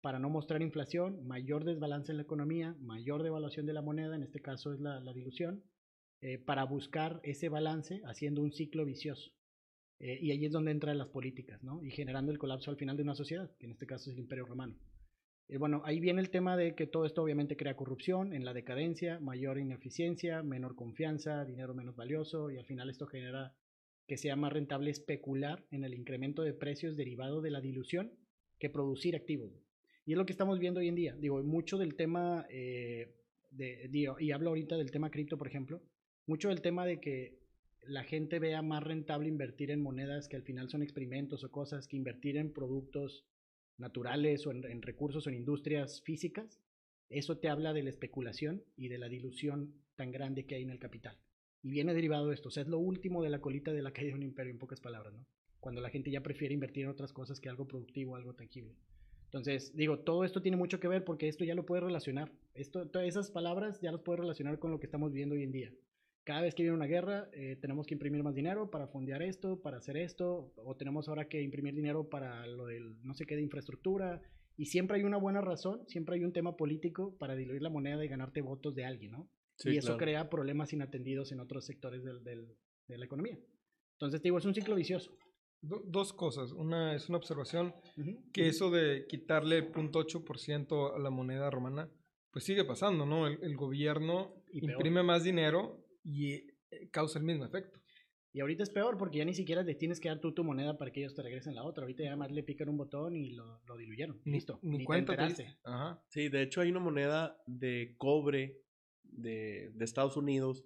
para no mostrar inflación, mayor desbalance en la economía, mayor devaluación de la moneda, en este caso es la, dilución, eh, para buscar ese balance haciendo un ciclo vicioso. Eh, y ahí es donde entran las políticas, ¿no? Y generando el colapso al final de una sociedad, que en este caso es el Imperio Romano. Eh, bueno, ahí viene el tema de que todo esto obviamente crea corrupción en la decadencia, mayor ineficiencia, menor confianza, dinero menos valioso, y al final esto genera que sea más rentable especular en el incremento de precios derivado de la dilución que producir activos. Y es lo que estamos viendo hoy en día. Digo, mucho del tema, eh, de, y hablo ahorita del tema cripto, por ejemplo, mucho del tema de que la gente vea más rentable invertir en monedas que al final son experimentos o cosas que invertir en productos naturales o en, recursos o en industrias físicas, eso te habla de la especulación y de la dilución tan grande que hay en el capital. Y viene derivado de esto, o sea, es lo último de la colita de la caída de un imperio, en pocas palabras, ¿no? Cuando la gente ya prefiere invertir en otras cosas que algo productivo, algo tangible. Entonces, digo, todo esto tiene mucho que ver porque esto ya lo puede relacionar. Esto, todas esas palabras ya los puede relacionar con lo que estamos viendo hoy en día cada vez que viene una guerra eh, tenemos que imprimir más dinero para fondear esto, para hacer esto, o tenemos ahora que imprimir dinero para lo del no sé qué de infraestructura, y siempre hay una buena razón, siempre hay un tema político para diluir la moneda y ganarte votos de alguien, ¿no? y eso crea problemas inatendidos en otros sectores del, de la economía. Entonces, digo, es un ciclo vicioso. Dos cosas. Una es una observación que eso de quitarle 0.8% a la moneda romana, pues sigue pasando, ¿no? El, gobierno imprime más dinero y eh, causa el mismo efecto. Y ahorita es peor porque ya ni siquiera le tienes que dar tú tu moneda para que ellos te regresen la otra. Ahorita ya más le pican un botón y lo, lo diluyeron. Listo. Ni, cuenta Ajá. Sí, de hecho hay una moneda de cobre de, de, Estados Unidos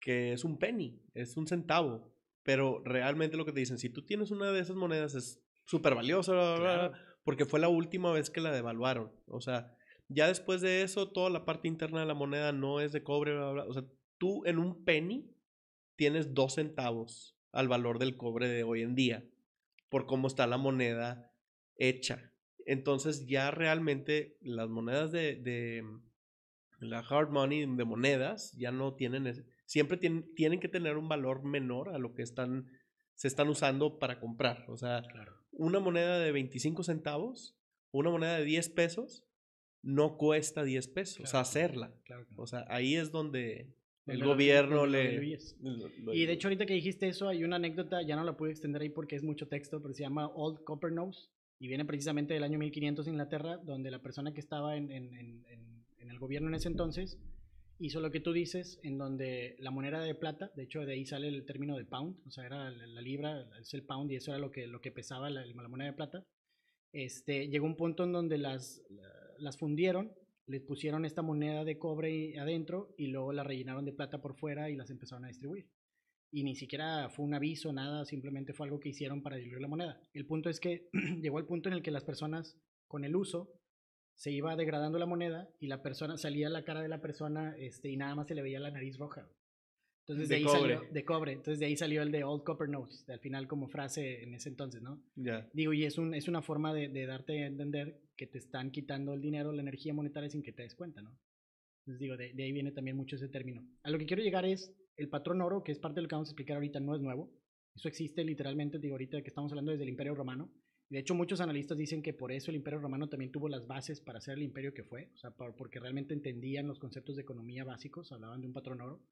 que es un penny, es un centavo. Pero realmente lo que te dicen, si tú tienes una de esas monedas es súper valiosa, porque fue la última vez que la devaluaron. O sea, ya después de eso, toda la parte interna de la moneda no es de cobre, o sea, tú en un penny tienes dos centavos al valor del cobre de hoy en día, por cómo está la moneda hecha. Entonces ya realmente las monedas de, de la hard money de monedas ya no tienen, siempre tienen, tienen que tener un valor menor a lo que están, se están usando para comprar. O sea, una moneda de 25 centavos, una moneda de 10 pesos, no cuesta 10 pesos hacerla. O sea, ahí es donde el gobierno le... y de hecho ahorita que dijiste eso hay una anécdota, ya no la pude extender ahí porque es mucho texto, pero se llama Old Copper Nose y viene precisamente del año 1500 en Inglaterra, donde la persona que estaba en, en, en, en, el gobierno en ese entonces hizo lo que tú dices, en donde la moneda de plata, de hecho de ahí sale el término de pound, o sea, era la, libra, es el pound y eso era lo que, lo que pesaba la, la moneda de plata. Este, llegó un punto en donde las, las fundieron les pusieron esta moneda de cobre adentro y luego la rellenaron de plata por fuera y las empezaron a distribuir. Y ni siquiera fue un aviso, nada, simplemente fue algo que hicieron para diluir la moneda. El punto es que *clears throat* llegó al punto en el que las personas, con el uso, se iba degradando la moneda y la persona salía la cara de la persona este, y nada más se le veía la nariz roja. Entonces de, ahí cobre. salió de cobre. Entonces de ahí salió el de Old Copper Notes, al final como frase en ese entonces, ¿no? Ya. Digo, y es, un, es una forma de, de, darte a entender que te están quitando el dinero, la energía monetaria sin que te des cuenta, ¿no? Entonces digo, de, de, ahí viene también mucho ese término. A lo que quiero llegar es el patrón oro, que es parte de lo que vamos a explicar ahorita, no es nuevo. Eso existe literalmente, digo, ahorita que estamos hablando desde el Imperio Romano. De hecho, muchos analistas dicen que por eso el Imperio Romano también tuvo las bases para ser el imperio que fue, o sea, porque realmente entendían los conceptos de economía básicos, hablaban de un patrón oro.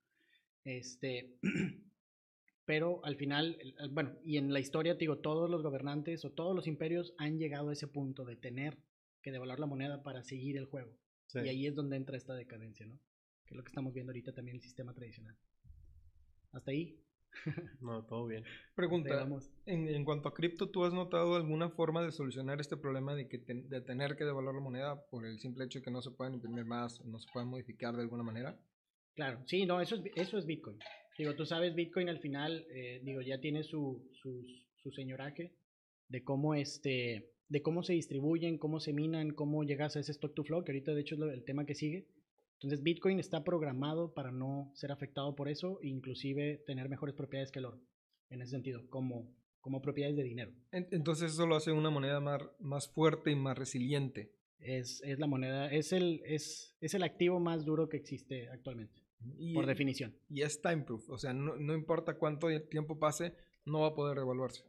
Este, *clears throat* pero al final, bueno, y en la historia, digo, todos los gobernantes o todos los imperios han llegado a ese punto de tener que devaluar la moneda para seguir el juego. Y ahí es donde entra esta decadencia, ¿no? Que es lo que estamos viendo ahorita también el sistema tradicional. Hasta ahí. *laughs* No, todo bien. Pregunta, en, en cuanto a cripto, ¿tú has notado alguna forma de solucionar este problema de, que de tener que devaluar la moneda por el simple hecho de que no se puedan imprimir más, no se puedan modificar de alguna manera? Claro, sí, no, eso es, eso es Bitcoin. Digo, tú sabes, Bitcoin al final, eh, digo, ya tiene su, sus- su señoraje de cómo este, de cómo se distribuyen, cómo se minan, cómo llegas a ese stock to flow, que ahorita de hecho es el tema que sigue. Entonces Bitcoin está programado para no ser afectado por eso, e inclusive tener mejores propiedades que el oro, en ese sentido, como, como propiedades de dinero. En- Entonces eso lo hace una moneda más, más fuerte y más resiliente. Es, es la moneda, es el, es, es el activo más duro que existe actualmente, Y, por definición. y es time proof, o sea, no, no importa cuánto tiempo pase, no va a poder devaluarse.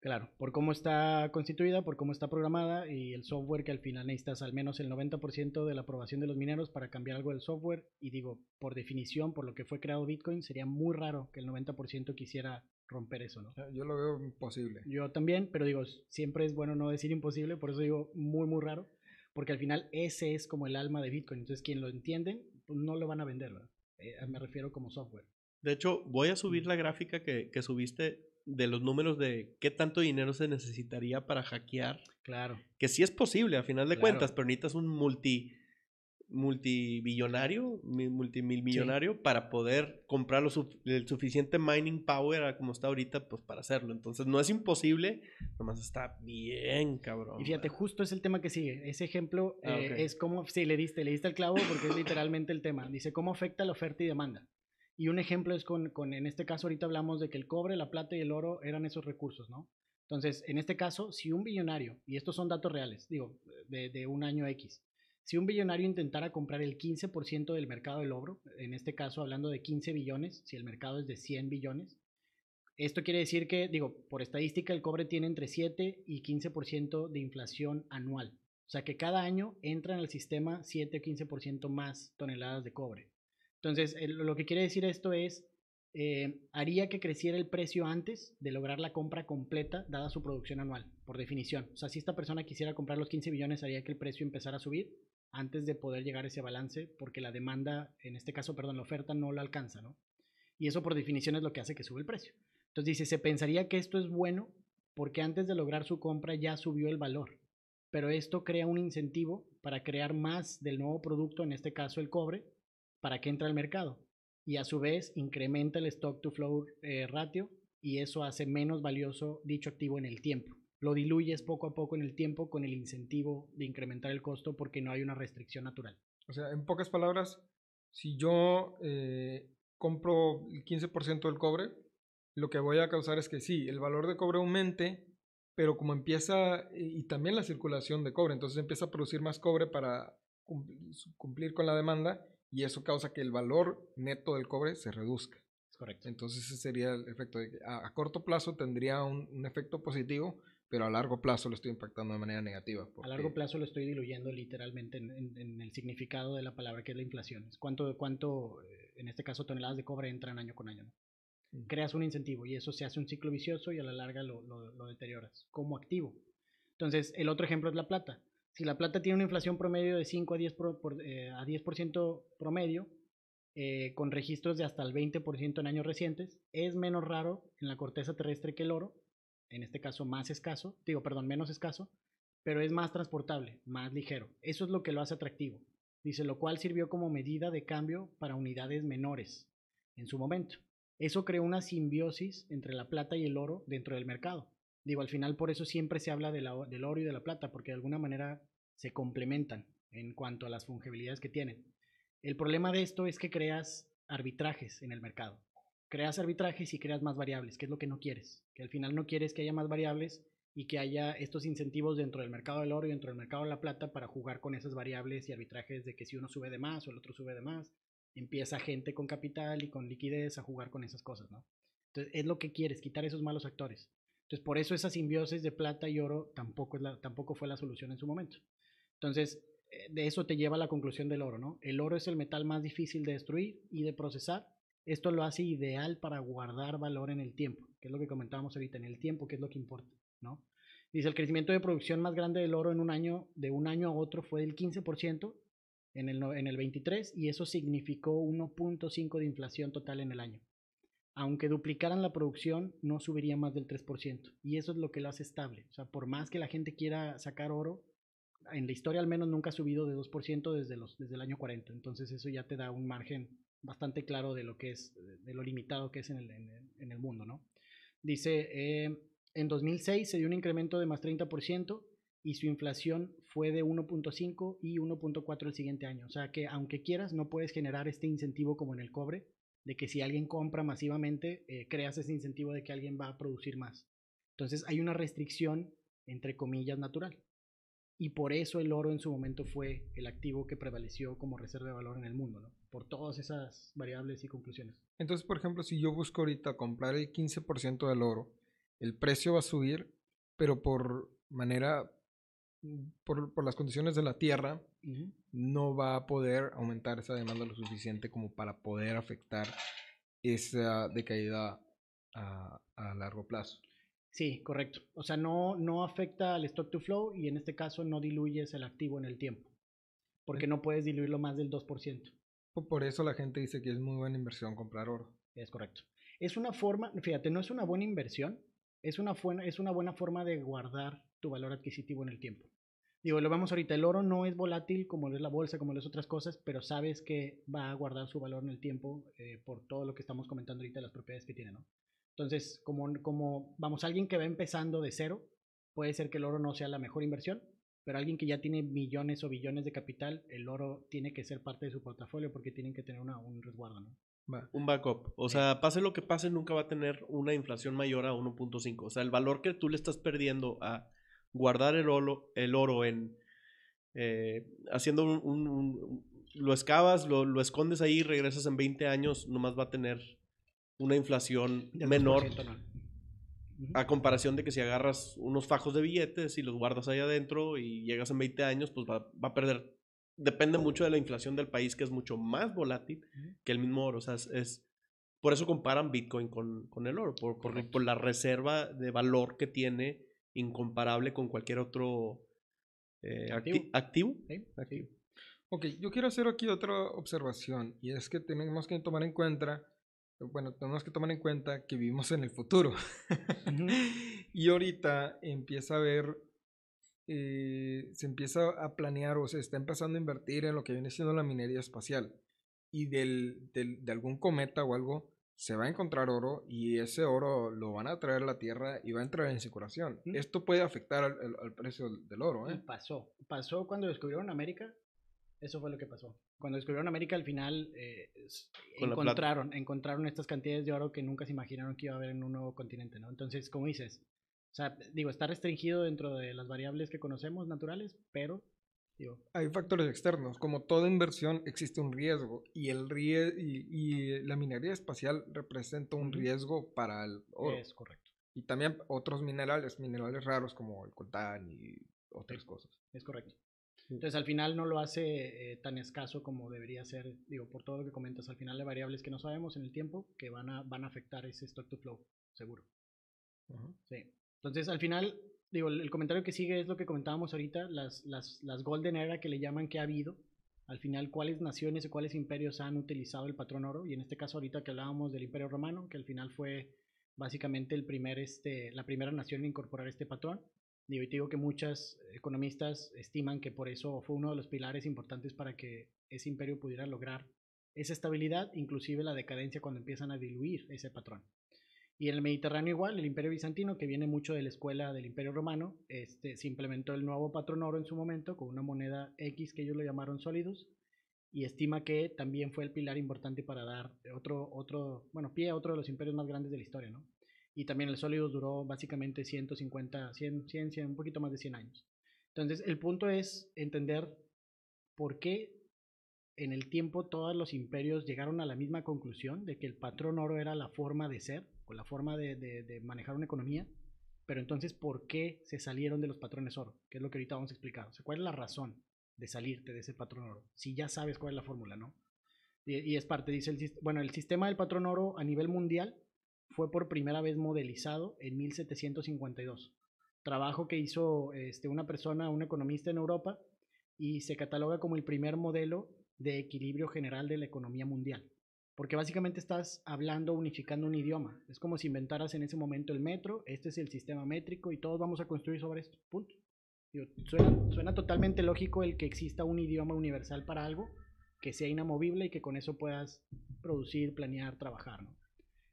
Claro, por cómo está constituida, por cómo está programada y el software que al final necesitas al menos el 90% de la aprobación de los mineros para cambiar algo del software. Y digo, por definición, por lo que fue creado Bitcoin, sería muy raro que el 90% quisiera romper eso, ¿no? Yo lo veo imposible. Yo también, pero digo, siempre es bueno no decir imposible, por eso digo muy, muy raro, porque al final ese es como el alma de Bitcoin. Entonces, quien lo entiende, pues no lo van a vender, ¿verdad? Eh, me refiero como software. De hecho, voy a subir la gráfica que, que subiste de los números de qué tanto dinero se necesitaría para hackear. Claro. Que sí es posible, a final de Claro. cuentas, pero necesitas un multi multibillonario, mi- multimillonario para poder comprar lo suf- el suficiente mining power a como está ahorita, pues para hacerlo. Entonces no es imposible, nomás está bien, cabrón. Y fíjate, justo es el tema que sigue. Ese ejemplo Ah, eh, ok. es como, sí, le diste, le diste el clavo porque es literalmente el tema. Dice, ¿cómo afecta la oferta y demanda? Y un ejemplo es con, con, en este caso ahorita hablamos de que el cobre, la plata y el oro eran esos recursos, ¿no? Entonces, en este caso, si un billonario, y estos son datos reales, digo, de, de un año X, si un billonario intentara comprar el 15% del mercado del oro, en este caso hablando de 15 billones, si el mercado es de 100 billones, esto quiere decir que, digo, por estadística, el cobre tiene entre 7 y 15% de inflación anual. O sea que cada año entran al sistema 7 o 15% más toneladas de cobre. Entonces, el- lo que quiere decir esto es, eh, haría que creciera el precio antes de lograr la compra completa, dada su producción anual, por definición. O sea, si esta persona quisiera comprar los 15 billones, haría que el precio empezara a subir antes de poder llegar a ese balance, porque la demanda, en este caso, perdón, la oferta no lo alcanza, ¿no? Y eso por definición es lo que hace que sube el precio. Entonces dice, se pensaría que esto es bueno porque antes de lograr su compra ya subió el valor. Pero esto crea un incentivo para crear más del nuevo producto, en este caso el cobre, para que entre al mercado. Y a su vez incrementa el stock to flow eh, ratio y eso hace menos valioso dicho activo en el tiempo. Lo diluyes poco a poco en el tiempo con el incentivo de incrementar el costo porque no hay una restricción natural. O sea, en pocas palabras, si yo eh, compro el 15% del cobre, lo que voy a causar es que sí, el valor de cobre aumente, pero como empieza, y también la circulación de cobre, entonces empieza a producir más cobre para cumplir con la demanda y eso causa que el valor neto del cobre se reduzca. Es correcto. Entonces ese sería el efecto de que a, a corto plazo tendría un, un efecto positivo, pero a largo plazo lo estoy impactando de manera negativa. A largo plazo lo estoy diluyendo literalmente en, en- en el significado de la palabra que es la inflación. Es cuánto, cuánto eh, en este caso, toneladas de cobre entran año con año. ¿no? Mm. Creas un incentivo y eso se hace un ciclo vicioso y a la larga lo, lo- lo deterioras como activo. Entonces, el otro ejemplo es la plata. Si la plata tiene una inflación promedio de 5 a 10%, por, eh, a 10 promedio, eh, con registros de hasta el 20% en años recientes, es menos raro en la corteza terrestre que el oro, en este caso más escaso, digo, perdón, menos escaso, pero es más transportable, más ligero. Eso es lo que lo hace atractivo. Dice, lo cual sirvió como medida de cambio para unidades menores en su momento. Eso creó una simbiosis entre la plata y el oro dentro del mercado. Digo, al final por eso siempre se habla de la- del oro y de la plata, porque de alguna manera se complementan en cuanto a las fungibilidades que tienen. El problema de esto es que creas arbitrajes en el mercado. Creas arbitrajes y creas más variables, que es lo que no quieres. Que al final no quieres que haya más variables y que haya estos incentivos dentro del mercado del oro y dentro del mercado de la plata para jugar con esas variables y arbitrajes de que si uno sube de más o el otro sube de más, empieza gente con capital y con liquidez a jugar con esas cosas, ¿no? Entonces es lo que quieres, quitar esos malos actores. Entonces por eso esa simbiosis de plata y oro tampoco, es la, tampoco fue la solución en su momento. Entonces eh, de eso te lleva a la conclusión del oro, ¿no? El oro es el metal más difícil de destruir y de procesar. Esto lo hace ideal para guardar valor en el tiempo, que es lo que comentábamos ahorita, en el tiempo, que es lo que importa, ¿no? Dice, el crecimiento de producción más grande del oro en un año, de un año a otro, fue del 15% en el, en el 23 y eso significó 1.5 de inflación total en el año. Aunque duplicaran la producción, no subiría más del 3%. Y eso es lo que lo hace estable. O sea, por más que la gente quiera sacar oro, en la historia al menos nunca ha subido de 2% desde, desde el año 40. Entonces eso ya te da un margen bastante claro de lo que es, de lo limitado que es en el, en el, mundo, ¿no? Dice, eh, en 2006 se dio un incremento de más 30% y su inflación fue de 1.5 y 1.4 el siguiente año. O sea que aunque quieras, no puedes generar este incentivo como en el cobre, de que si alguien compra masivamente, eh, creas ese incentivo de que alguien va a producir más. Entonces hay una restricción, entre comillas, natural. Y por eso el oro en su momento fue el activo que prevaleció como reserva de valor en el mundo, ¿no? Por todas esas variables y conclusiones. Entonces, por ejemplo, si yo busco ahorita comprar el 15% del oro, el precio va a subir, pero por manera, por, por las condiciones de la tierra, no va a poder aumentar esa demanda lo suficiente como para poder afectar esa decaída a, a largo plazo. Sí, correcto. O sea, no, no afecta al stock to flow y en este caso no diluyes el activo en el tiempo. Porque no puedes diluirlo más del 2%. Por eso la gente dice que es muy buena inversión comprar oro. Es correcto. Es una forma, fíjate, no es una buena inversión, es una, es una buena forma de guardar tu valor adquisitivo en el tiempo. Digo, lo vemos ahorita, el oro no es volátil como es la bolsa, como las otras cosas, pero sabes que va a guardar su valor en el tiempo eh, por todo lo que estamos comentando ahorita, las propiedades que tiene, ¿no? Entonces, como, como, vamos, alguien que va empezando de cero, puede ser que el oro no sea la mejor inversión, pero alguien que ya tiene millones o billones de capital, el oro tiene que ser parte de su portafolio porque tienen que tener una, un resguardo, ¿no? Un backup. O sea, pase lo que pase, nunca va a tener una inflación mayor a 1.5. O sea, el valor que tú le estás perdiendo a guardar el oro, el oro en eh, haciendo un, lo excavas, lo, lo, escondes ahí, regresas en 20 años, nomás va a tener una inflación menor a comparación de que si agarras unos fajos de billetes y los guardas ahí adentro y llegas en 20 años, pues va, a perder. Depende mucho de la inflación del país, que es mucho más volátil que el mismo oro. O sea, es, por eso comparan Bitcoin con, con el oro, por, por, la reserva de valor que tiene incomparable con cualquier otro eh, activo. activo. Ok, yo quiero hacer aquí otra observación y es que tenemos que tomar en cuenta bueno, tenemos que tomar en cuenta que vivimos en el futuro. *laughs* y ahorita empieza a ver, eh, se empieza a planear o se está empezando a invertir en lo que viene siendo la minería espacial. Y del, del, de algún cometa o algo se va a encontrar oro y ese oro lo van a traer a la Tierra y va a entrar en circulación. Esto puede afectar al, al, precio del oro. ¿eh? pasó. Pasó cuando descubrieron América. Eso fue lo que pasó. Cuando descubrieron América, al final eh, encontraron, encontraron estas cantidades de oro que nunca se imaginaron que iba a haber en un nuevo continente, ¿no? Entonces, como dices, o sea, digo, está restringido dentro de las variables que conocemos naturales, pero digo, hay factores externos. Como toda inversión existe un riesgo y el rie y, y, la minería espacial representa un riesgo para el oro. Es correcto. Y también otros minerales, minerales raros como el coltán y otras cosas. Es correcto. Entonces al final no lo hace eh, tan escaso como debería ser, digo, por todo lo que comentas, al final hay variables que no sabemos en el tiempo que van a, van a afectar ese stock to flow, seguro. Sí. Entonces al final, digo, el, comentario que sigue es lo que comentábamos ahorita, las, las, las golden era que le llaman que ha habido, al final cuáles naciones o cuáles imperios han utilizado el patrón oro, y en este caso ahorita que hablábamos del imperio romano, que al final fue básicamente el primer, este, la primera nación en incorporar este patrón. Y digo que muchos economistas estiman que por eso fue uno de los pilares importantes para que ese imperio pudiera lograr esa estabilidad, inclusive la decadencia cuando empiezan a diluir ese patrón. Y en el Mediterráneo igual, el imperio bizantino, que viene mucho de la escuela del imperio romano, este, se implementó el nuevo patrón oro en su momento con una moneda X que ellos lo llamaron sólidos y estima que también fue el pilar importante para dar otro, otro, bueno, pie a otro de los imperios más grandes de la historia, ¿no? y también el sólido duró básicamente 150, 100, 100, 100, un poquito más de 100 años. Entonces, el punto es entender por qué en el tiempo todos los imperios llegaron a la misma conclusión de que el patrón oro era la forma de ser o la forma de, de, manejar una economía, pero entonces, ¿por qué se salieron de los patrones oro? Que es lo que ahorita vamos a explicar. O ¿cuál es la razón de salirte de ese patrón oro? Si ya sabes cuál es la fórmula, ¿no? Y, y es parte, dice el bueno, el sistema del patrón oro a nivel mundial fue por primera vez modelizado en 1752. Trabajo que hizo este, una persona, un economista en Europa, y se cataloga como el primer modelo de equilibrio general de la economía mundial. Porque básicamente estás hablando, unificando un idioma. Es como si inventaras en ese momento el metro, este es el sistema métrico y todos vamos a construir sobre esto. Punto. suena, totalmente lógico el que exista un idioma universal para algo que sea inamovible y que con eso puedas producir, planear, trabajar. ¿no?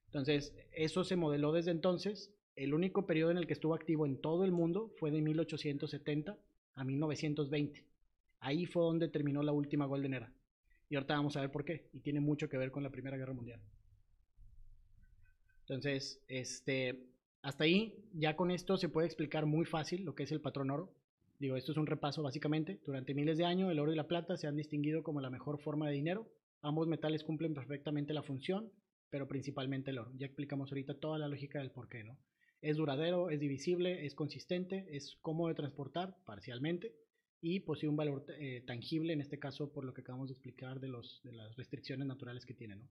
Entonces, eso se modeló desde entonces. El único periodo en el que estuvo activo en todo el mundo fue de 1870 a 1920. Ahí fue donde terminó la última Golden Era. Y ahorita vamos a ver por qué. Y tiene mucho que ver con la Primera Guerra Mundial. Entonces, este, hasta ahí, ya con esto se puede explicar muy fácil lo que es el patrón oro. Digo, esto es un repaso básicamente. Durante miles de años, el oro y la plata se han distinguido como la mejor forma de dinero. Ambos metales cumplen perfectamente la función, pero principalmente el oro. Ya explicamos ahorita toda la lógica del por qué, ¿no? Es duradero, es divisible, es consistente, es cómodo de transportar parcialmente y posee un valor eh, tangible, en este caso por lo que acabamos de explicar de, los, de las restricciones naturales que tiene. ¿no?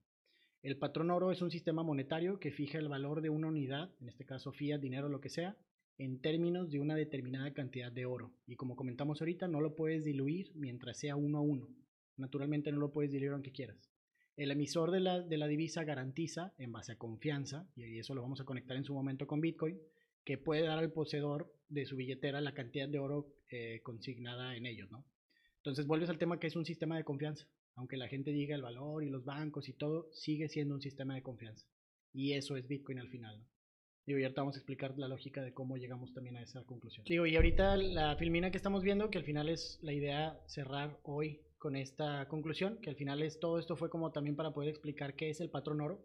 El patrón oro es un sistema monetario que fija el valor de una unidad, en este caso fiat, dinero, lo que sea, en términos de una determinada cantidad de oro. Y como comentamos ahorita, no lo puedes diluir mientras sea uno a uno. Naturalmente no lo puedes diluir aunque quieras. El emisor de la, de la divisa garantiza, en base a confianza, y eso lo vamos a conectar en su momento con Bitcoin, que puede dar al poseedor de su billetera la cantidad de oro eh, consignada en ellos, ¿no? Entonces vuelves al tema que es un sistema de confianza. Aunque la gente diga el valor y los bancos y todo, sigue siendo un sistema de confianza. Y eso es Bitcoin al final, ¿no? Digo, y ahorita vamos a explicar la lógica de cómo llegamos también a esa conclusión. Digo, y ahorita la filmina que estamos viendo, que al final es la idea cerrar hoy con esta conclusión, que al final es todo esto fue como también para poder explicar qué es el patrón oro,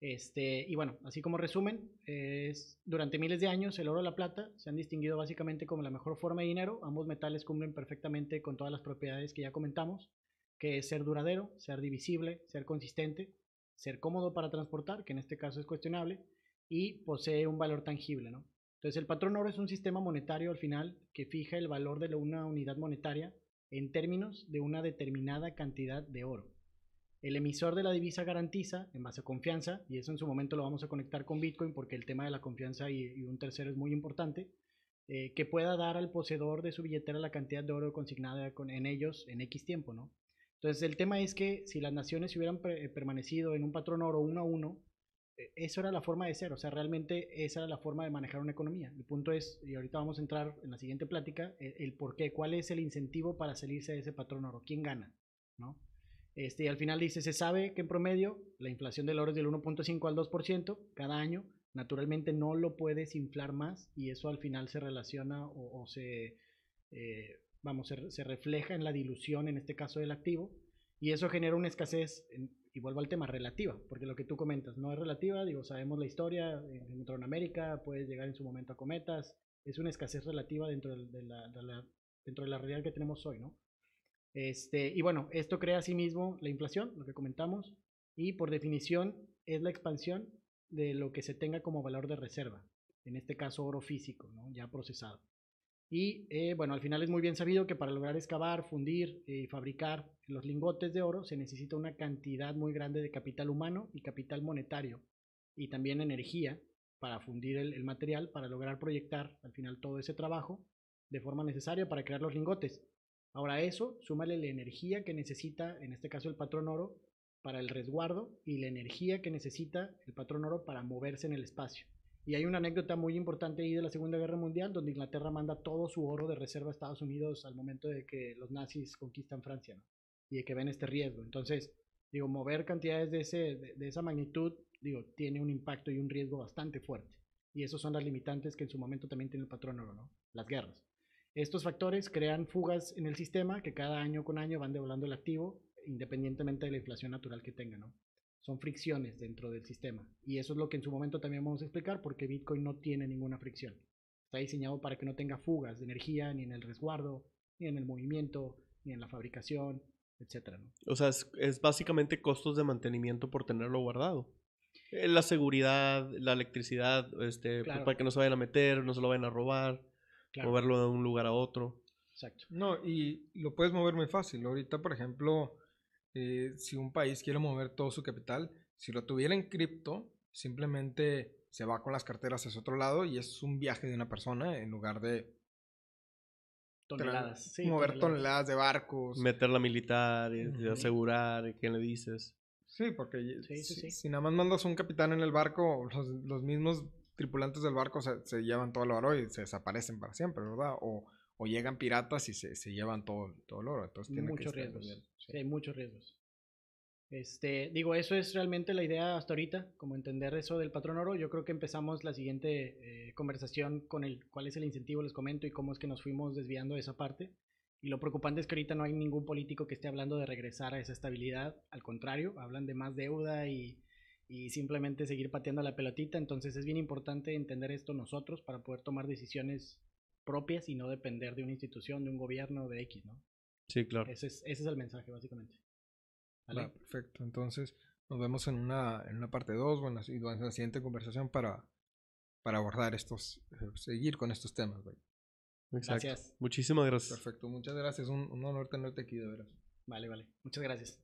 este, y bueno, así como resumen, es, durante miles de años el oro y la plata se han distinguido básicamente como la mejor forma de dinero. Ambos metales cumplen perfectamente con todas las propiedades que ya comentamos, que es ser duradero, ser divisible, ser consistente, ser cómodo para transportar, que en este caso es cuestionable, y posee un valor tangible. ¿no? Entonces el patrón oro es un sistema monetario al final que fija el valor de una unidad monetaria en términos de una determinada cantidad de oro. El emisor de la divisa garantiza en base a confianza, y eso en su momento lo vamos a conectar con Bitcoin porque el tema de la confianza y, un tercero es muy importante, eh, que pueda dar al poseedor de su billetera la cantidad de oro consignada en ellos en X tiempo, ¿no? Entonces el tema es que si las naciones hubieran eh, permanecido en un patrón oro uno a uno, eh, eso era la forma de ser, o sea, realmente esa era la forma de manejar una economía. El punto es, y ahorita vamos a entrar en la siguiente plática, el, el por qué, cuál es el incentivo para salirse de ese patrón oro, quién gana, ¿no? Este, y al final dice, se sabe que en promedio la inflación del oro es del 1.5 al 2% cada año. Naturalmente no lo puedes inflar más y eso al final se relaciona o, se, eh, vamos, se, refleja en la dilución, en este caso del activo, y eso genera una escasez, y vuelvo al tema, relativa, porque lo que tú comentas no es relativa, digo, sabemos la historia, en América puedes llegar en su momento a cometas, es una escasez relativa dentro de la, dentro de la realidad que tenemos hoy, ¿no? Este, y bueno, esto crea asimismo la inflación, lo que comentamos, y por definición es la expansión de lo que se tenga como valor de reserva, en este caso oro físico, ¿no? ya procesado. Y eh, bueno, al final es muy bien sabido que para lograr excavar, fundir y fabricar los lingotes de oro se necesita una cantidad muy grande de capital humano y capital monetario y también energía para fundir el material, para lograr proyectar al final todo ese trabajo de forma necesaria para crear los lingotes. Ahora eso, súmale la energía que necesita, en este caso el patrón oro, para el resguardo y la energía que necesita el patrón oro para moverse en el espacio. Y hay una anécdota muy importante ahí de la Segunda Guerra Mundial, donde Inglaterra manda todo su oro de reserva a Estados Unidos al momento de que los nazis conquistan Francia. Y de que ven este riesgo. Entonces, digo, mover cantidades de, ese, de, esa magnitud, digo, tiene un impacto y un riesgo bastante fuerte. Y esos son las limitantes que en su momento también tiene el patrón oro, ¿no? Las guerras. Estos factores crean fugas en el sistema que cada año con año van devolviendo el activo independientemente de la inflación natural que tenga, ¿no? Son fricciones dentro del sistema. Y eso es lo que en su momento también vamos a explicar porque Bitcoin no tiene ninguna fricción. Está diseñado para que no tenga fugas de energía ni en el resguardo, ni en el movimiento, ni en la fabricación, etcétera, ¿no? O sea, es, básicamente costos de mantenimiento por tenerlo guardado. Eh, la seguridad, la electricidad, este, pues, para que no se vayan a meter, no se lo vayan a robar moverlo de un lugar a otro. Exacto. No, y lo puedes mover muy fácil. Ahorita, por ejemplo, eh, si un país quiere mover todo su capital, si lo tuviera en cripto, simplemente se va con las carteras hacia otro lado y es un viaje de una persona en lugar de toneladas. mover toneladas. de barcos. Meterla militar, y asegurar, ¿qué le dices? Sí, porque Sí, sí, si, sí. si nada más mandas un capitán en el barco, los, los mismos tripulantes del barco se, se llevan todo el oro y se desaparecen para siempre, ¿verdad? O, o llegan piratas y se, se llevan todo, todo el oro. Entonces tiene muchos riesgos. bien, sí. Sí, hay muchos riesgos. Este, digo, eso es realmente la idea hasta ahorita, como entender eso del patrón oro. Yo creo que empezamos la siguiente eh, conversación con el cuál es el incentivo, les comento, y cómo es que nos fuimos desviando de esa parte. Y lo preocupante es que ahorita no hay ningún político que esté hablando de regresar a esa estabilidad. Al contrario, hablan de más deuda y, y simplemente seguir pateando la pelotita. Entonces es bien importante entender esto nosotros para poder tomar decisiones propias y no depender de una institución, de un gobierno, de X, ¿no? Sí, claro. Ese es, ese es el mensaje, básicamente. ¿Vale? Va, perfecto. Entonces nos vemos en una, en una parte 2 o en la, en la siguiente conversación para, para abordar estos, eh, seguir con estos temas. güey. Exacto. Gracias. Muchísimas gracias. Perfecto, muchas gracias. Un, un honor tenerte aquí, de veras. Vale, vale. Muchas gracias.